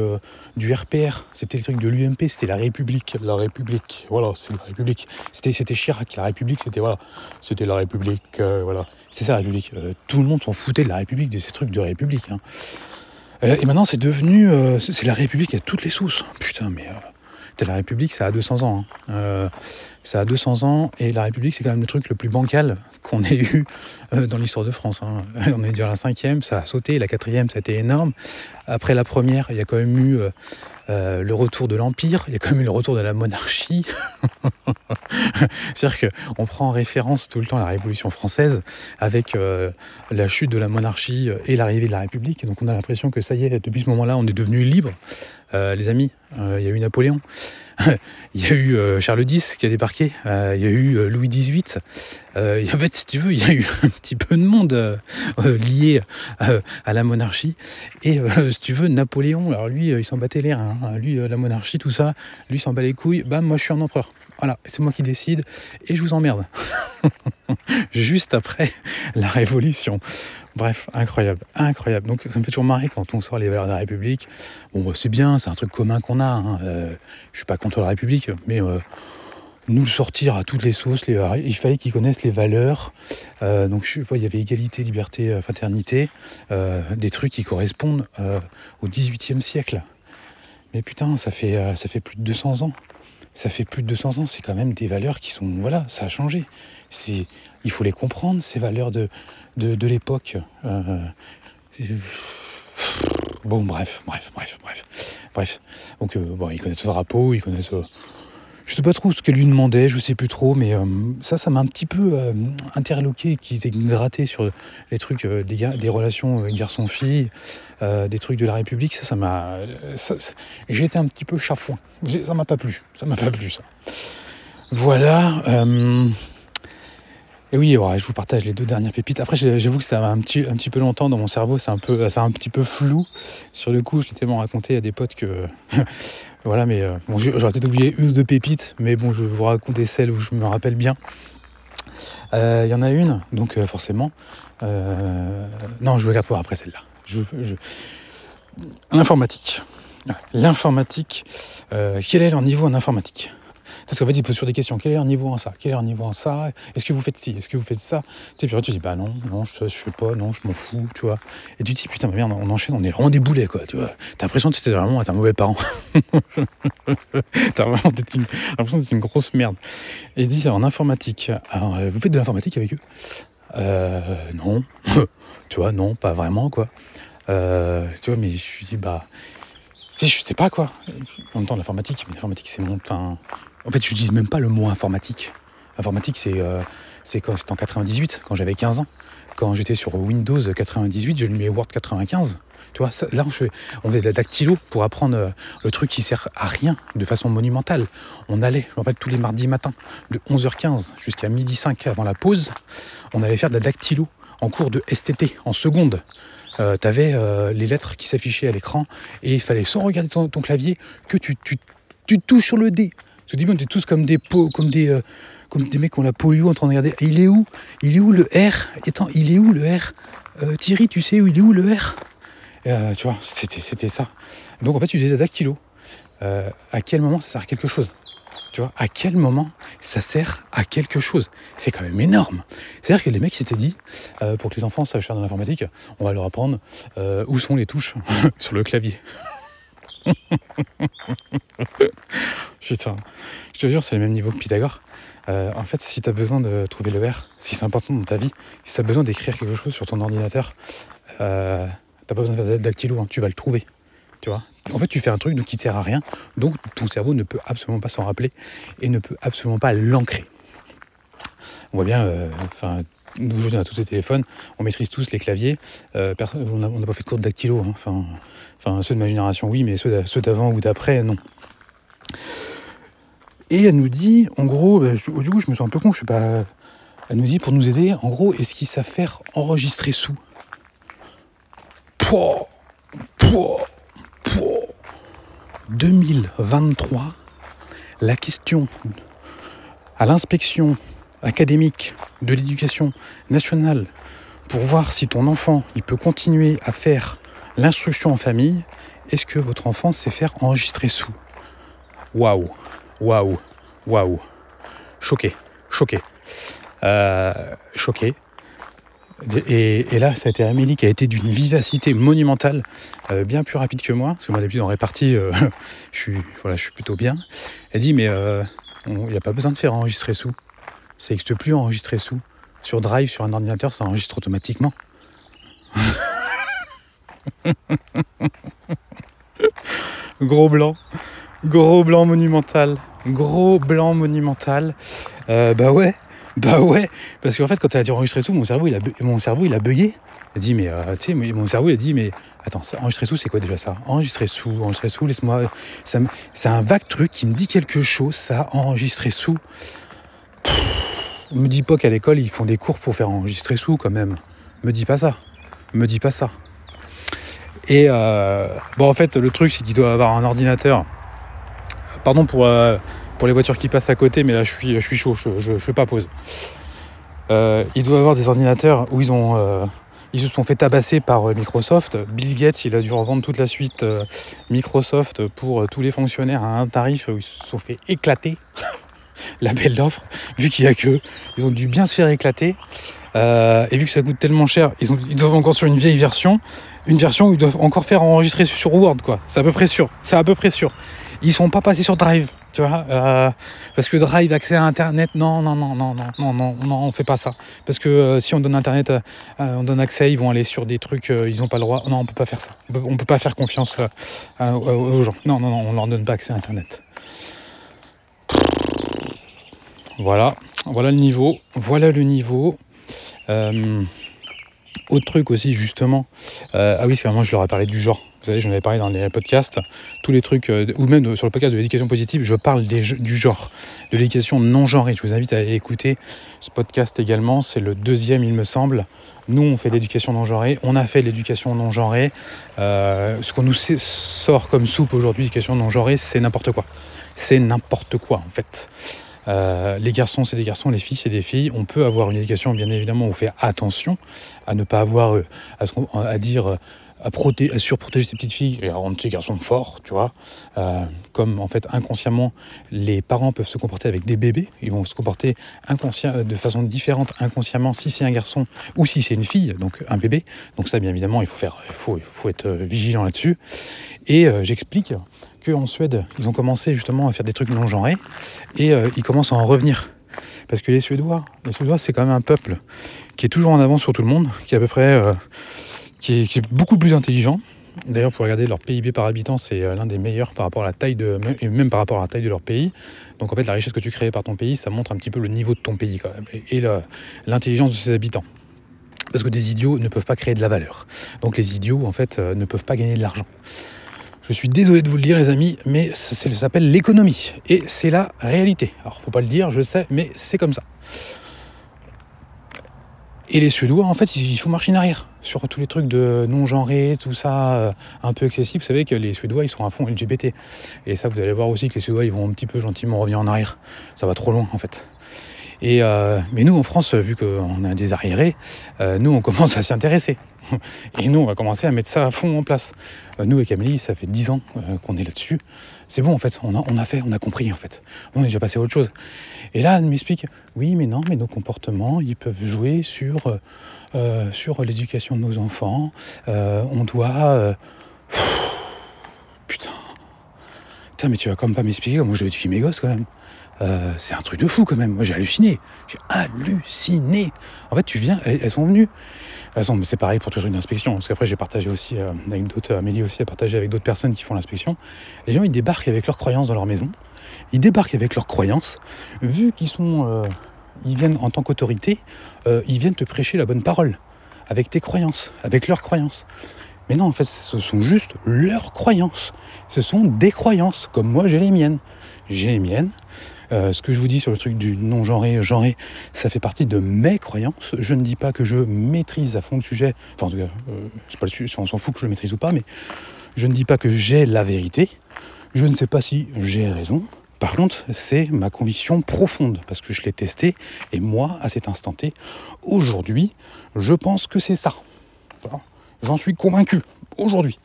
du RPR, c'était les trucs de l'UMP, c'était la République la République. Voilà, c'est la République. C'était, Chirac, la République, c'était voilà, c'était la République. Euh, voilà, c'est ça la République. Euh, tout le monde s'en foutait de la République, de ces trucs de République. Hein. Euh, et maintenant, c'est devenu, c'est la République à toutes les sources. Putain, mais la République, ça a 200 ans. Hein. ça a 200 ans et la République, c'est quand même le truc le plus bancal qu'on ait eu dans l'histoire de France. Hein. On est déjà à la cinquième, ça a sauté, la quatrième, ça a été énorme. Après la première, il y a quand même eu euh, le retour de l'Empire, il y a quand même eu le retour de la monarchie. C'est-à-dire qu'on prend en référence tout le temps la Révolution française avec euh, la chute de la monarchie et l'arrivée de la République. Donc on a l'impression que ça y est, depuis ce moment-là, on est devenu libre. Euh, les amis, il y a eu Napoléon. il y a eu euh, Charles X qui a débarqué, euh, il y a eu euh, Louis XVIII. en fait, si tu veux, il y a eu un petit peu de monde lié à la monarchie. Et si tu veux, Napoléon, alors lui, il s'en battait l'air. Hein. Lui, la monarchie, tout ça, lui s'en bat les couilles. Bam, moi je suis un empereur. Voilà, c'est moi qui décide et je vous emmerde. Juste après la Révolution. Bref, incroyable, incroyable. Donc ça me fait toujours marrer quand on sort les valeurs de la République. Bon, bah, c'est bien, c'est un truc commun qu'on a. Hein. Euh, je suis pas contre la République, mais euh, nous sortir à toutes les sauces, il fallait qu'ils connaissent les valeurs. Euh, donc je sais pas, il y avait égalité, liberté, fraternité, des trucs qui correspondent au XVIIIe siècle. Mais putain, ça fait, ça fait plus de 200 ans. Ça fait plus de 200 ans, c'est quand même des valeurs qui sont... Voilà, ça a changé. Il faut les comprendre, ces valeurs de, de, l'époque. Euh, bon, bref, bref, bref, bref. Bref. Donc, euh, bon, ils connaissent le drapeau, ils connaissent. Euh, je sais pas trop ce qu'elle lui demandait, je sais plus trop, mais ça, ça m'a un petit peu interloqué qu'ils aient gratté sur les trucs des, des, relations garçon-fille, des trucs de la République. Ça, ça m'a. Été un petit peu chafouin. Ça m'a pas plu. Ça m'a pas plu, ça. Voilà. Et oui, je vous partage les deux dernières pépites. Après, j'avoue que ça va un petit, peu longtemps dans mon cerveau, c'est un un petit peu flou. Sur le coup, je l'ai tellement raconté à des potes que. voilà, mais euh, bon, j'aurais peut-être oublié une ou deux pépites, mais bon, je vais vous raconter celle où je me rappelle bien. Euh, il y en a une, donc euh, forcément. non, je regarde pour après celle-là. L'informatique. L'informatique. quel est leur niveau en informatique? Parce qu'en fait, ils posent sur des questions. Quel est leur niveau en ça? Quel est leur niveau en ça? Est-ce que vous faites ci? Est-ce que vous faites ça? Tu sais, puis tu dis, bah non, non, je, je fais pas, non, je m'en fous, tu vois. Et tu dis, putain, merde, on enchaîne, on est vraiment des boulets, quoi, tu vois. T'as l'impression que c'était vraiment être un mauvais parent. T'as vraiment l'impression d'être une grosse merde. Et ils disent, en informatique, alors, euh, vous faites de l'informatique avec eux? Euh, non. tu vois, non, pas vraiment, quoi. Euh, tu vois, mais je suis dit, bah. Sais, je sais pas quoi. En même temps, l'informatique, l'informatique, c'est mon. Enfin, en fait, je n'utilise même pas le mot informatique. Informatique, c'est euh, en 98, quand j'avais 15 ans. Quand j'étais sur Windows 98, j'ai mis Word 95. Tu vois, là, on faisait de la dactylo pour apprendre euh, le truc qui sert à rien de façon monumentale. On allait, je me rappelle, tous les mardis matins, de 11h15 jusqu'à midi 5 avant la pause, on allait faire de la dactylo en cours de STT, en seconde. Euh, tu avais euh, les lettres qui s'affichaient à l'écran et il fallait, sans regarder ton, clavier, que tu tu touches sur le dé. Je dis, on est tous comme des pots, comme des, euh, comme des mecs qui ont la polio en train de regarder. Il est où? Il est où le R? Attends, il est où le R? Euh, Thierry, tu sais où il est où le R? Euh, Tu vois, c'était ça. Donc en fait, tu la dactylo. à quel moment ça sert à quelque chose? Tu vois, à quel moment ça sert à quelque chose? C'est quand même énorme. C'est-à-dire que les mecs s'étaient dit, pour que les enfants sachent faire dans l'informatique, on va leur apprendre où sont les touches sur le clavier. Putain, je te jure, c'est le même niveau que Pythagore. Euh, en fait, si tu as besoin de trouver le R, si c'est important dans ta vie, si tu as besoin d'écrire quelque chose sur ton ordinateur, euh, t'as pas besoin de faire hein, tu vas le trouver. Tu vois? En fait, tu fais un truc qui ne sert à rien, donc ton cerveau ne peut absolument pas s'en rappeler et ne peut absolument pas l'ancrer. On voit bien, euh, enfin, aujourd'hui on a tous les téléphones, on maîtrise tous les claviers. Euh, on n'a pas fait de cours de dactylo. Hein. Enfin, ceux de ma génération, oui, mais ceux d'avant ou d'après, non. Et elle nous dit, en gros, bah, du coup, je me sens un peu con, je sais pas. Elle nous dit, pour nous aider, en gros, est-ce qu'ils savent faire enregistrer sous? Pouah, pouah, pouah. 2023, la question à l'inspection académique de l'éducation nationale pour voir si ton enfant il peut continuer à faire l'instruction en famille, est-ce que votre enfant sait faire enregistrer sous? Waouh, waouh, waouh. Choqué, choqué. Euh, choqué. Et, là, ça a été Amélie qui a été d'une vivacité monumentale, euh, bien plus rapide que moi, parce que moi d'habitude en répartie, euh, je, suis, voilà, je suis plutôt bien. Elle dit, mais il n'y a pas besoin de faire enregistrer sous ça n'existe plus enregistrer sous. Sur Drive, sur un ordinateur, ça enregistre automatiquement. gros blanc. Gros blanc monumental. Gros blanc monumental. Euh, bah ouais. Bah ouais. Parce qu'en fait, quand elle a dit enregistrer sous, mon cerveau, il a, mon cerveau, il a bugué. Il a dit, mais euh, tu sais, mon cerveau, il a dit, mais attends, enregistrer sous, c'est quoi déjà ça? Enregistrer sous, enregistrer sous, laisse-moi. C'est un vague truc qui me dit quelque chose, ça, enregistrer sous. Me dis pas qu'à l'école ils font des cours pour faire enregistrer sous quand même. Me dis pas ça. Me dis pas ça. Et euh, bon en fait le truc c'est qu'il doit avoir un ordinateur. Pardon pour, euh, pour les voitures qui passent à côté, mais là je suis, je suis chaud, je, je, fais pas pause. Euh, il doit avoir des ordinateurs où ils ont ils se sont fait tabasser par Microsoft. Bill Gates, il a dû revendre toute la suite Microsoft pour tous les fonctionnaires à un tarif où ils se sont fait éclater. la belle d'offre, vu qu'il n'y a que ils ont dû bien se faire éclater. Euh, et vu que ça coûte tellement cher, ils, doivent encore sur une vieille version, une version où ils doivent encore faire enregistrer sur Word, quoi. C'est à peu près sûr. C'est à peu près sûr. Ils sont pas passés sur Drive, tu vois, euh, parce que Drive, accès à Internet, non, non, non, non, non, non, non, non, on fait pas ça. Parce que euh, si on donne Internet, on donne accès, ils vont aller sur des trucs, ils n'ont pas le droit. Non, on peut pas faire ça. On peut, peut pas faire confiance aux gens. Non, non, non, on leur donne pas accès à Internet. Voilà, voilà le niveau. Voilà le niveau. Euh, autre truc aussi, justement. Euh, ah oui, c'est vraiment, je leur ai parlé du genre. Vous savez, j'en avais parlé dans les podcasts. Tous les trucs, euh, ou même sur le podcast de l'éducation positive, je parle du genre, de l'éducation non genrée. Je vous invite à aller écouter ce podcast également. C'est le deuxième, il me semble. Nous, on fait l'éducation non genrée. On a fait l'éducation non genrée. ce qu'on nous sort comme soupe aujourd'hui, l'éducation non genrée, c'est n'importe quoi. C'est n'importe quoi, en fait. Euh, les garçons, c'est des garçons, les filles, c'est des filles. On peut avoir une éducation, bien évidemment, où on fait attention à ne pas avoir euh, à, dire euh, à, surprotéger ces petites filles et à rendre ces garçons forts, tu vois. comme en fait inconsciemment, les parents peuvent se comporter avec des bébés, ils vont se comporter de façon différente inconsciemment si c'est un garçon ou si c'est une fille, donc un bébé. Donc ça, bien évidemment, il faut faire, être vigilant là-dessus. Et j'explique qu'en Suède, ils ont commencé justement à faire des trucs non genrés et euh, ils commencent à en revenir. Parce que les Suédois, les Suédois, c'est quand même un peuple qui est toujours en avance sur tout le monde, qui est à peu près, euh, qui, est, beaucoup plus intelligent. D'ailleurs, pour regarder leur PIB par habitant, c'est euh, l'un des meilleurs par rapport à la taille de, et même par rapport à la taille de leur pays. Donc en fait, la richesse que tu crées par ton pays, ça montre un petit peu le niveau de ton pays quand même et, l'intelligence de ses habitants. Parce que des idiots ne peuvent pas créer de la valeur. Donc les idiots, en fait, ne peuvent pas gagner de l'argent. Je suis désolé de vous le dire les amis, mais ça, s'appelle l'économie. Et c'est la réalité. Alors faut pas le dire, je sais, mais c'est comme ça. Et les Suédois, en fait, ils, font machine arrière sur tous les trucs de non-genré, tout ça, euh, un peu excessif. Vous savez que les Suédois, ils sont à fond LGBT. Et ça, vous allez voir aussi que les Suédois, ils vont un petit peu gentiment revenir en arrière. Ça va trop loin, en fait. Et, euh, mais nous, en France, vu qu'on a des arriérés, euh, nous, on commence à s'y intéresser. Et nous, on va commencer à mettre ça à fond en place. nous, avec Amélie, ça fait 10 ans qu'on est là-dessus. C'est bon, en fait, on a, fait, on a compris, en fait. On est déjà passé à autre chose. Et là, elle m'explique, oui, mais non, mais nos comportements, ils peuvent jouer sur, euh, sur l'éducation de nos enfants. Euh, on doit... Euh, putain. Putain, mais tu vas quand même pas m'expliquer comment je vais éduquer mes gosses, quand même. c'est un truc de fou quand même. Moi j'ai halluciné. J'ai halluciné. En fait, tu viens, elles, sont venues. Elles sont, c'est pareil pour tout le truc d'inspection. Parce qu'après, j'ai partagé aussi avec d'autres, Amélie aussi a partagé avec d'autres personnes qui font l'inspection. Les gens, ils débarquent avec leurs croyances dans leur maison ils débarquent avec leurs croyances, vu qu'ils sont, euh, ils viennent en tant qu'autorité, euh, ils viennent te prêcher la bonne parole, avec tes croyances, avec leurs croyances. Mais non, en fait, ce sont juste leurs croyances. Ce sont des croyances, comme moi j'ai les miennes. J'ai les miennes. Euh, ce que je vous dis sur le truc du non-genré, genré, ça fait partie de mes croyances. Je ne dis pas que je maîtrise à fond le sujet. Enfin, en tout cas, c'est pas le on s'en fout que je le maîtrise ou pas, mais je ne dis pas que j'ai la vérité. Je ne sais pas si j'ai raison. Par contre, c'est ma conviction profonde, parce que je l'ai testé, et moi, à cet instant T, aujourd'hui, je pense que c'est ça. J'en suis convaincu, aujourd'hui.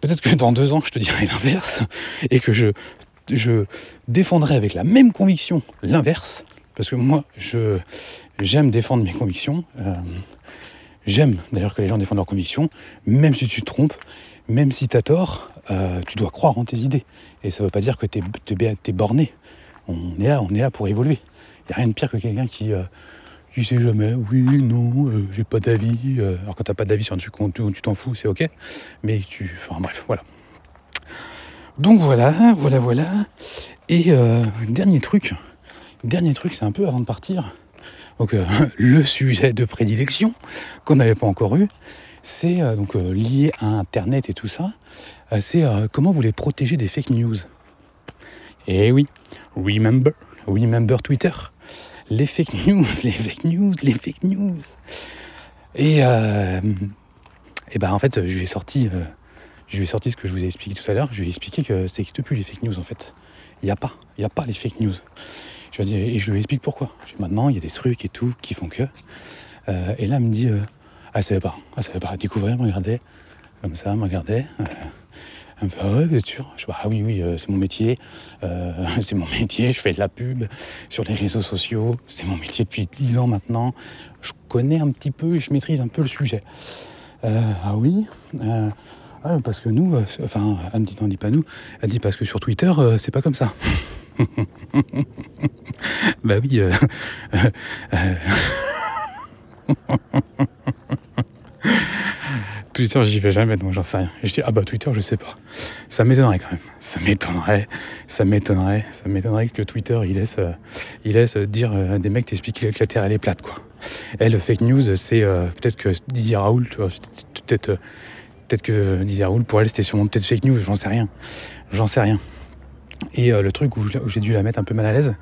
Peut-être que dans deux ans, je te dirai l'inverse, et que je, je défendrai avec la même conviction l'inverse, parce que moi, j'aime défendre mes convictions. Euh, j'aime d'ailleurs que les gens défendent leurs convictions, même si tu te trompes, même si tu as tort, euh, tu dois croire en tes idées. Et ça ne veut pas dire que tu es, borné. On est là, on est là pour évoluer. Il n'y a rien de pire que quelqu'un qui euh, sait jamais, oui, non, euh, j'ai pas d'avis. alors quand tu n'as pas d'avis sur un truc tu t'en fous, c'est ok. Mais tu. Enfin bref, voilà. Donc voilà, voilà, voilà. Et dernier truc, dernier truc, c'est un peu avant de partir. Donc le sujet de prédilection qu'on n'avait pas encore eu, c'est donc lié à Internet et tout ça. Euh, c'est euh, comment vous les protéger des fake news? Eh oui, remember, remember Twitter. Les fake news, les fake news, les fake news. Et, euh, et ben en fait, je lui ai sorti, je lui ai sorti ce que je vous ai expliqué tout à l'heure. Je lui ai expliqué que ça n'existe plus les fake news en fait. Il n'y a pas, il n'y a pas les fake news. Je lui et je lui explique pourquoi. Maintenant, il y a des trucs et tout qui font que. et là, elle me dit, ah, ça savait pas, ah, ça savait pas. Découvrir, me regardait, comme ça, me regardait. Elle me fait, ah ouais, bien sûr? Je dis, ah oui, oui, euh, c'est mon métier. Euh, c'est mon métier, je fais de la pub sur les réseaux sociaux. C'est mon métier depuis 10 ans maintenant. Je connais un petit peu et je maîtrise un peu le sujet. Euh, ah oui? Ah, Parce que nous, enfin, elle me dit, non, dit pas nous. Elle dit parce que sur Twitter, c'est pas comme ça. bah oui. Twitter, j'y vais jamais, donc j'en sais rien. Et je dis, ah bah Twitter, je sais pas. Ça m'étonnerait quand même. Ça m'étonnerait, ça m'étonnerait, ça m'étonnerait que Twitter, il laisse, euh, il laisse dire à euh, des mecs t'expliquer que la Terre, elle est plate, quoi. Elle, le fake news, c'est euh, peut-être que Didier Raoul, peut-être peut-être que Didier Raoul, pour elle, c'était sûrement peut-être fake news, j'en sais rien. J'en sais rien. Et le truc où j'ai dû la mettre un peu mal à l'aise,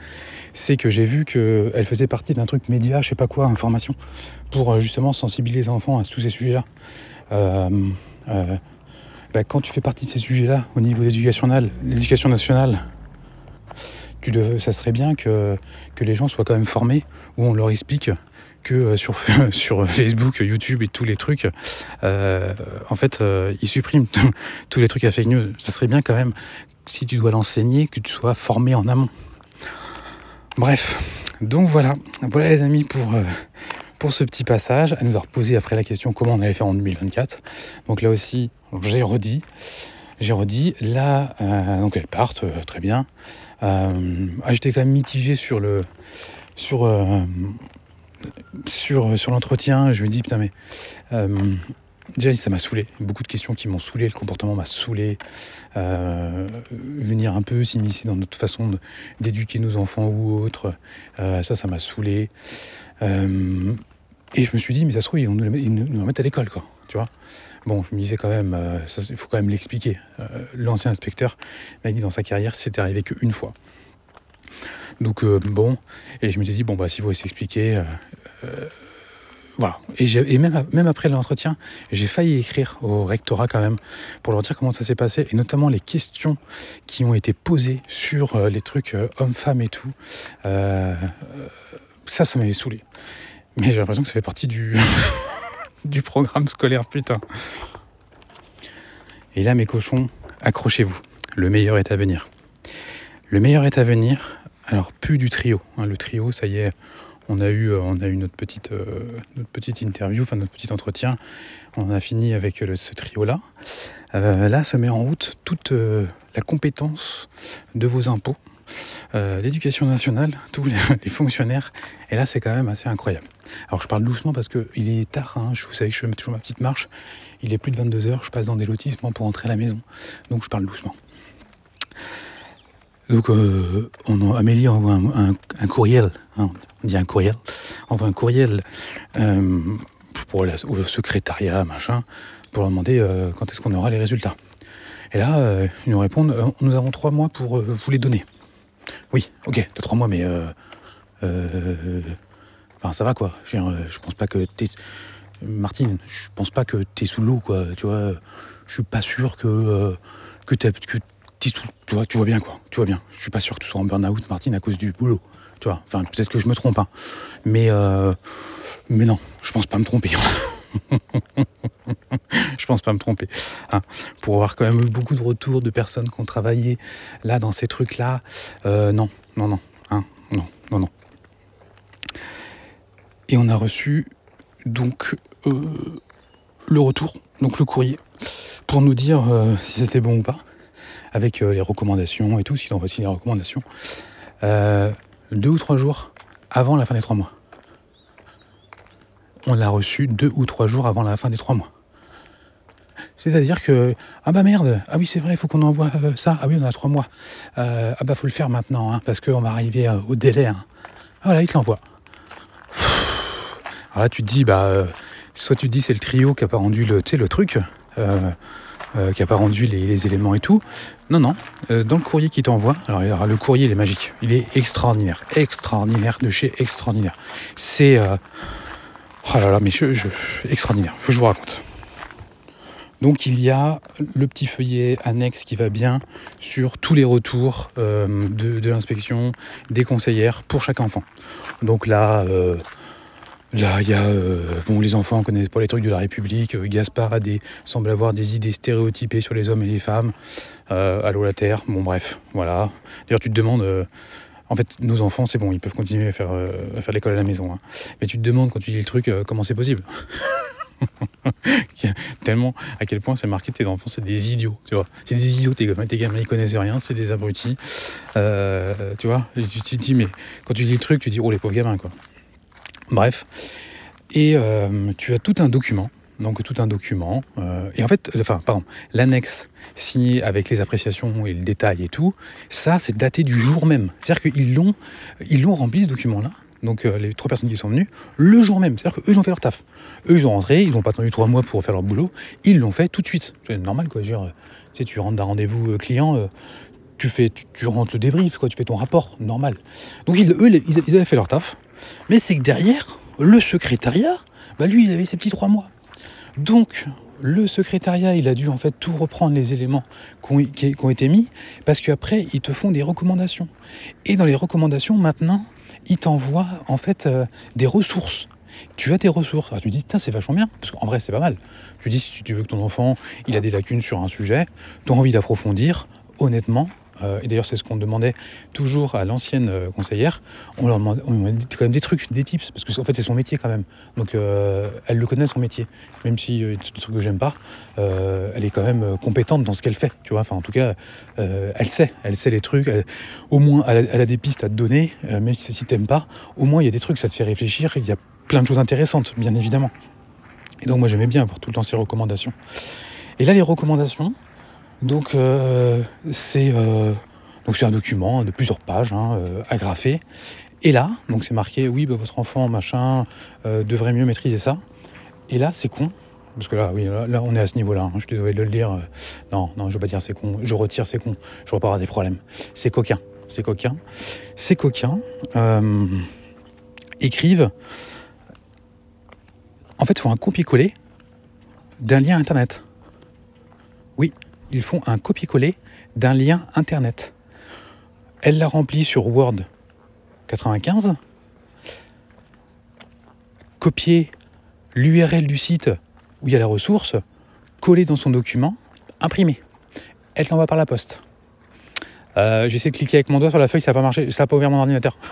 c'est que j'ai vu qu'elle faisait partie d'un truc média, je sais pas quoi, information, pour justement sensibiliser les enfants à tous ces sujets-là. Euh, euh, bah, quand tu fais partie de ces sujets-là au niveau de l'éducation nationale, ça serait bien que, que les gens soient quand même formés, où on leur explique que euh, sur, sur Facebook, YouTube et tous les trucs, en fait, ils suppriment tous les trucs à fake news. Ça serait bien quand même, si tu dois l'enseigner, que tu sois formé en amont. Bref, donc voilà, voilà les amis pour, pour ce petit passage. Elle nous a reposé après la question comment on allait faire en 2024. Donc là aussi, j'ai redit. J'ai redit. Là, euh, donc elles partent, euh, très bien. Euh, ah, J'étais quand même mitigé sur le. Sur, sur, sur l'entretien, je me dis, putain, mais Déjà, ça m'a saoulé. Beaucoup de questions qui m'ont saoulé. Le comportement m'a saoulé. venir un peu s'initier dans notre façon d'éduquer nos enfants ou autres. ça, ça m'a saoulé. Et je me suis dit, mais ça se trouve, ils, nous, nous remettent à l'école, quoi. Tu vois Bon, je me disais quand même, euh, il faut quand même l'expliquer. Euh, l'ancien inspecteur m'a dit dans sa carrière, c'était arrivé qu'une fois. Donc, euh, bon, et je me suis dit, bon, bah, s'il faut s'expliquer, voilà. Et, même, même après l'entretien, j'ai failli écrire au rectorat quand même pour leur dire comment ça s'est passé et notamment les questions qui ont été posées sur les trucs hommes-femmes et tout. ça, ça m'avait saoulé. Mais j'ai l'impression que ça fait partie du, du programme scolaire, putain. Et là, mes cochons, accrochez-vous. Le meilleur est à venir. Le meilleur est à venir. Alors, plus du trio. Hein. le trio, ça y est, on a eu, euh, on a eu notre, petite, euh, notre petite interview, enfin notre petit entretien. On a fini avec ce trio-là. Euh, là se met en route toute la compétence de vos impôts, l'éducation nationale, tous les, fonctionnaires. Et là, c'est quand même assez incroyable. Alors, je parle doucement parce qu'il est tard. Hein. vous savez je fais toujours ma petite marche. Il est plus de 22 heures. Je passe dans des lotissements pour entrer à la maison. Donc, je parle doucement. Donc, euh, on, Amélie envoie un, courriel, hein, on dit un courriel, envoie un courriel euh, pour au secrétariat, machin, pour leur demander euh, quand est-ce qu'on aura les résultats. Et là, ils nous répondent nous avons trois mois pour vous les donner. Oui, ok, t'as trois mois, mais. Enfin, ça va quoi. Je, pense pas que t'es. Martine, je pense pas que t'es sous l'eau, quoi. Tu vois, je suis pas sûr que, que, que tu vois, tu vois bien quoi, tu vois bien. Je suis pas sûr que tu sois en burn-out, Martine, à cause du boulot. Tu vois, enfin, peut-être que je me trompe, hein. Mais, euh, mais non, je pense pas me tromper. je pense pas me tromper. Hein. Pour avoir quand même eu beaucoup de retours de personnes qui ont travaillé là dans ces trucs-là, euh, non, non, non, hein, non, non, non. Et on a reçu donc euh, le retour, donc le courrier, pour nous dire si c'était bon ou pas avec euh, les recommandations et tout, s'ils envoient aussi les recommandations, euh, deux ou trois jours avant la fin des trois mois. On l'a reçu deux ou trois jours avant la fin des trois mois. C'est-à-dire que, ah bah merde, ah oui c'est vrai, il faut qu'on envoie euh, ça, ah oui on a trois mois, ah bah faut le faire maintenant, hein, parce qu'on va arriver au délai. Hein. Ah, voilà, il te l'envoie. Alors là tu te dis, bah, soit tu te dis c'est le trio qui a pas rendu le, le truc, euh, qui n'a pas rendu les, éléments et tout. Non, non. Euh, dans le courrier qui t'envoie, alors le courrier il est magique, il est extraordinaire, extraordinaire de chez extraordinaire. C'est euh, oh là là, mais je, extraordinaire. Faut que je vous raconte. Donc il y a le petit feuillet annexe qui va bien sur tous les retours de, de l'inspection des conseillères pour chaque enfant. Donc là, Là, il y a. Euh, bon, les enfants connaissent pas les trucs de la République. Euh, Gaspard a des, semble avoir des idées stéréotypées sur les hommes et les femmes. Euh, allô la Terre. Bon, bref, voilà. D'ailleurs, tu te demandes. en fait, nos enfants, c'est bon, ils peuvent continuer à faire, l'école à la maison. Hein. Mais tu te demandes quand tu lis le truc, comment c'est possible? Tellement à quel point c'est marqué tes enfants, c'est des idiots, tu vois. C'est des idiots, tes gamins, tes gamins, ils connaissent rien, c'est des abrutis. tu vois, tu te dis, mais quand tu lis le truc, tu dis, oh les pauvres gamins, quoi. Bref. Et euh, tu as tout un document. Donc tout un document. Euh, et en fait, enfin, pardon, l'annexe signée avec les appréciations et le détail et tout, ça, c'est daté du jour même. C'est-à-dire qu'ils l'ont, ils l'ont rempli ce document-là. Donc euh, les trois personnes qui sont venues, le jour même. C'est-à-dire qu'eux, ils ont fait leur taf. Eux, ils ont rentré, ils n'ont pas attendu trois mois pour faire leur boulot. Ils l'ont fait tout de suite. C'est normal, quoi. Dire, tu sais, tu rentres d'un rendez-vous client, tu fais, tu, rentres le débrief, quoi. Tu fais ton rapport, normal. Donc ils, eux, ils avaient fait leur taf. Mais c'est que derrière, le secrétariat, bah lui, il avait ses petits trois mois. Donc, le secrétariat, il a dû en fait tout reprendre les éléments qui ont, été mis, parce qu'après, ils te font des recommandations. Et dans les recommandations, maintenant, ils t'envoient en fait euh, des ressources. Tu as tes ressources. Alors tu dis, tiens, c'est vachement bien, parce qu'en vrai, c'est pas mal. Tu dis, si tu veux que ton enfant, il a des lacunes sur un sujet, tu as envie d'approfondir, honnêtement, euh, et d'ailleurs c'est ce qu'on demandait toujours à l'ancienne euh, conseillère, on leur demandait, quand même des trucs, des tips, parce que en fait c'est son métier quand même. Donc euh, elle le connaît son métier, même si c'est des trucs que j'aime pas, elle est quand même compétente dans ce qu'elle fait, tu vois. Enfin en tout cas, elle sait, elle sait les trucs, au moins elle a, des pistes à te donner, même si, si t'aimes pas, au moins il y a des trucs, ça te fait réfléchir, il y a plein de choses intéressantes, bien évidemment. Et donc moi j'aimais bien avoir tout le temps ces recommandations. Et là les recommandations, donc euh, c'est euh, un document de plusieurs pages, hein, euh, agrafé. Et là, donc c'est marqué, oui, bah, votre enfant, machin, devrait mieux maîtriser ça. Et là, c'est con, parce que là, oui, là, on est à ce niveau-là. Hein, je te devais de le dire. non, non, je veux pas dire c'est con. Je retire c'est con. Je vois pas des problèmes. C'est coquin. C'est coquin. C'est coquin. écrivent En fait, ils font un copier-coller d'un lien Internet. Oui, ils font un copier-coller d'un lien Internet. Elle l'a rempli sur Word 95, copier l'URL du site où il y a la ressource, coller dans son document, imprimer. Elle t'envoie par la poste. Euh, J'essaie de cliquer avec mon doigt sur la feuille, ça n'a pas marché, ça n'a pas ouvert mon ordinateur.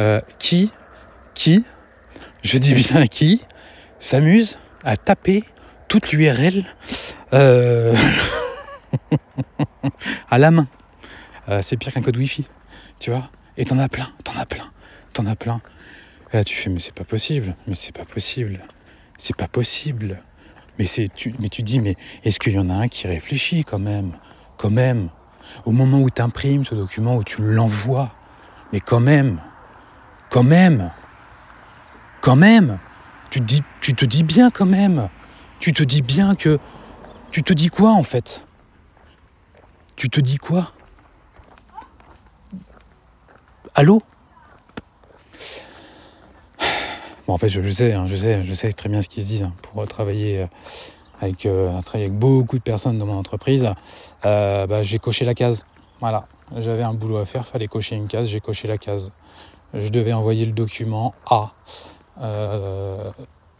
Euh, qui, qui, je dis bien qui, s'amuse à taper toute l'URL euh, à la main. Euh, c'est pire qu'un code Wi-Fi, tu vois. Et t'en as plein, t'en as plein, t'en as plein. Et là, tu fais, mais c'est pas possible, mais c'est pas possible, c'est pas possible. Mais, c'est, tu, mais tu dis, mais est-ce qu'il y en a un qui réfléchit quand même Quand même? Au moment où tu imprimes ce document, où tu l'envoies, mais quand même Quand même Quand même tu te, dis, tu te dis bien quand même Tu te dis bien que... Tu te dis quoi en fait? Tu te dis quoi? Allô? Bon, en fait, je, sais, hein, je sais, je sais très bien ce qu'ils se disent hein, pour travailler euh, avec, euh, travailler avec beaucoup de personnes dans mon entreprise. Euh, bah, j'ai coché la case. Voilà, j'avais un boulot à faire, fallait cocher une case, j'ai coché la case. Je devais envoyer le document A euh,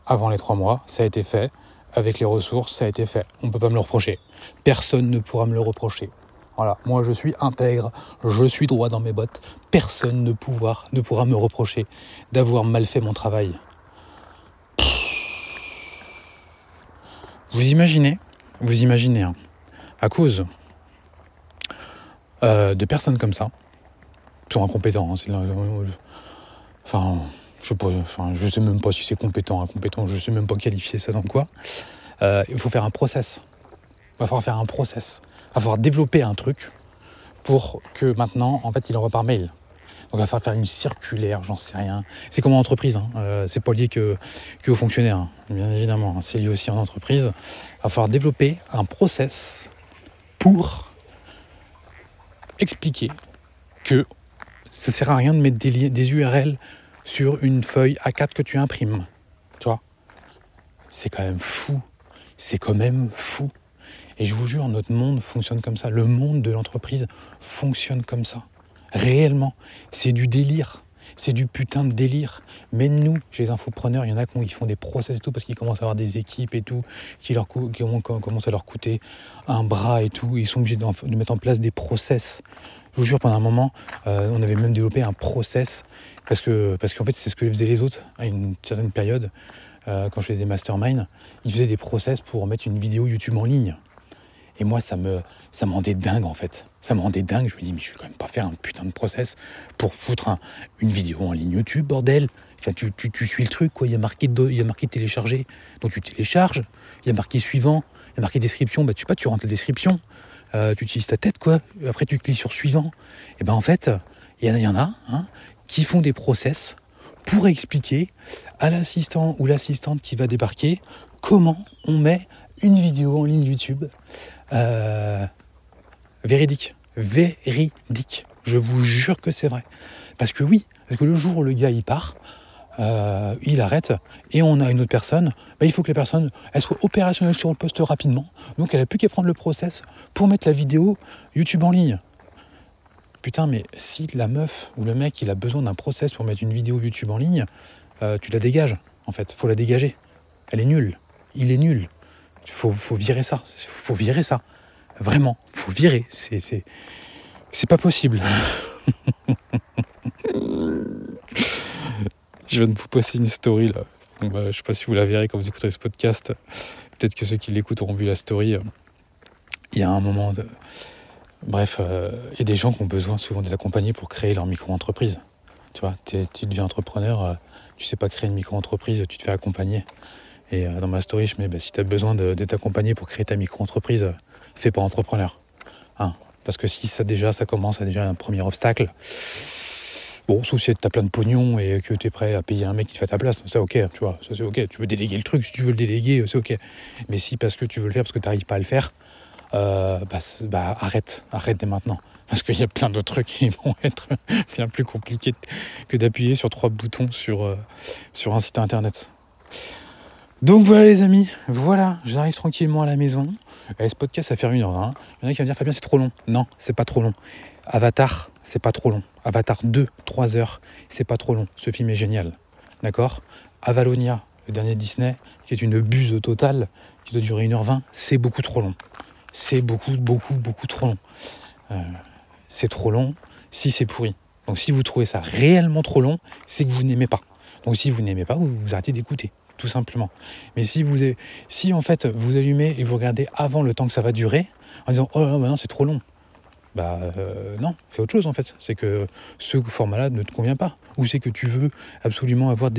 avant les trois mois, ça a été fait. Avec les ressources, ça a été fait. On ne peut pas me le reprocher. Personne ne pourra me le reprocher. Voilà, moi je suis intègre, je suis droit dans mes bottes. Personne ne, pouvoir, ne pourra me reprocher d'avoir mal fait mon travail. Vous imaginez, vous imaginez, hein, à cause euh, de personnes comme ça, sont incompétents, hein, enfin, je je sais même pas si c'est compétent, incompétent, je sais même pas qualifier ça dans quoi. Euh, il faut faire un process. Il va falloir faire un process. Il va falloir développer un truc pour que maintenant, en fait, il envoie par mail. Donc, il va falloir faire une circulaire, j'en sais rien. C'est comme en entreprise, hein. Euh, c'est pas lié que, que aux fonctionnaires, hein. bien évidemment. hein. C'est lié aussi en entreprise. Il va falloir développer un process pour expliquer que ça sert à rien de mettre des, des URL sur une feuille A4 que tu imprimes. Tu vois? C'est quand même fou. C'est quand même fou. Et je vous jure, notre monde fonctionne comme ça. Le monde de l'entreprise fonctionne comme ça. Réellement. C'est du délire. C'est du putain de délire. Mais nous, chez les infopreneurs, il y en a qui ont- qui font des process et tout parce qu'ils commencent à avoir des équipes et tout, qui, leur qui commencent à leur coûter un bras et tout. Ils sont obligés de mettre en place des process. Je vous jure, pendant un moment, euh, on avait même développé un process parce que parce qu'en fait, c'est ce que faisaient les autres à une certaine période. euh, quand je faisais des masterminds, ils faisaient des process pour mettre une vidéo YouTube en ligne. Et moi, ça me, ça me rendait dingue en fait. Ça me rendait dingue. Je me dis, mais je vais quand même pas faire un putain de process pour foutre un- une vidéo en ligne YouTube, bordel. Enfin, tu, tu, tu suis le truc, quoi. Il y a marqué, il y a marqué télécharger, donc tu télécharges. Il y a marqué suivant, il y a marqué description. Bah, tu sais pas, tu rentres la description. Euh, tu utilises ta tête, quoi. Après, tu cliques sur suivant. Et ben en fait, il y en a, il y en a hein, qui font des process pour expliquer à l'assistant ou l'assistante qui va débarquer comment on met une vidéo en ligne YouTube euh, véridique. Véridique. Je vous jure que c'est vrai. Parce que oui, parce que le jour où le gars il part, euh, il arrête et on a une autre personne, bah, il faut que la personne soit opérationnelle sur le poste rapidement. Donc elle n'a plus qu'à prendre le process pour mettre la vidéo YouTube en ligne. Putain, mais si la meuf ou le mec il a besoin d'un process pour mettre une vidéo YouTube en ligne, euh, tu la dégages. En fait, faut la dégager. Elle est nulle. Il est nul. Faut, faut virer ça. Faut virer ça. Vraiment, faut virer. C'est, c'est, c'est pas possible. Je viens de vous passer une story là. Bah, je sais pas si vous la verrez quand vous écouterez ce podcast. Peut-être que ceux qui l'écoutent auront vu la story. Il y a un moment de. Bref, euh, il y a des gens qui ont besoin souvent d'être accompagnés pour créer leur micro-entreprise. Tu vois, tu deviens entrepreneur, euh, tu sais pas créer une micro-entreprise, tu te fais accompagner. Et euh, dans ma story, je mets bah, si tu as besoin d'être accompagné pour créer ta micro-entreprise, euh, fais pas entrepreneur. Hein, parce que si ça déjà, ça commence à déjà un premier obstacle. Bon, sauf si tu as plein de pognon et que tu es prêt à payer un mec qui te fait ta place, ça ok, tu vois, c'est ok. Tu veux déléguer le truc, si tu veux le déléguer, c'est ok. Mais si parce que tu veux le faire, parce que tu n'arrives pas à le faire, euh, bah, c'est- bah, arrête, arrête dès maintenant. parce qu'il y a plein d'autres trucs qui vont être bien plus compliqués que d'appuyer sur trois boutons sur, euh, sur un site internet. Donc voilà les amis, voilà, j'arrive tranquillement à la maison. Et ce podcast, ça fait une heure. Hein. Il y en a qui vont dire Fabien, c'est trop long. Non, c'est pas trop long. Avatar, c'est pas trop long. Avatar 2, 3 heures, c'est pas trop long. Ce film est génial. D'accord? Avalonia, le dernier Disney, qui est une buse totale, qui doit durer 1h20, c'est beaucoup trop long. C'est beaucoup, beaucoup, beaucoup trop long. Euh, c'est trop long si c'est pourri. Donc si vous trouvez ça réellement trop long, c'est que vous n'aimez pas. Donc si vous n'aimez pas, vous, vous arrêtez d'écouter, tout simplement. Mais si vous si en fait vous allumez et vous regardez avant le temps que ça va durer, en disant oh là, non c'est trop long, bah euh, non, fais autre chose en fait. C'est que ce format-là ne te convient pas. Ou c'est que tu veux absolument avoir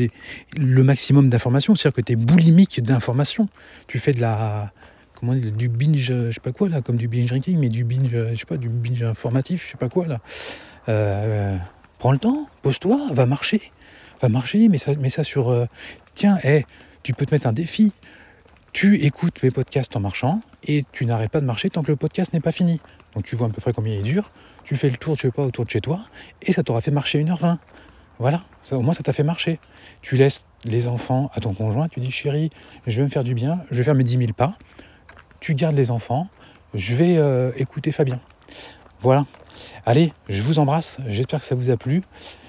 le maximum d'informations, c'est-à-dire que tu es boulimique d'informations. Tu fais de la, du binge, je sais pas quoi là, comme du binge drinking, mais du binge, je sais pas, du binge informatif, je sais pas quoi là. Euh, prends le temps, pose-toi, va marcher, va marcher, mais ça, mais ça sur, euh, tiens, hey, tu peux te mettre un défi. Tu écoutes mes podcasts en marchant et tu n'arrêtes pas de marcher tant que le podcast n'est pas fini. Donc tu vois à peu près combien il dure, tu fais le tour, je sais pas, autour de chez toi, et ça t'aura fait marcher 1h20. Voilà, ça, au moins ça t'a fait marcher. Tu laisses les enfants à ton conjoint, tu dis chérie, je vais me faire du bien, je vais faire mes 10 000 pas, tu gardes les enfants, je vais euh, écouter Fabien. Voilà. Allez, je vous embrasse, j'espère que ça vous a plu.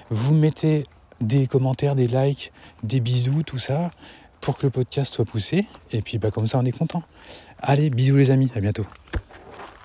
Vous mettez des commentaires, des likes, des bisous, tout ça, pour que le podcast soit poussé. Et puis bah, comme ça, on est content. Allez, bisous les amis, à bientôt.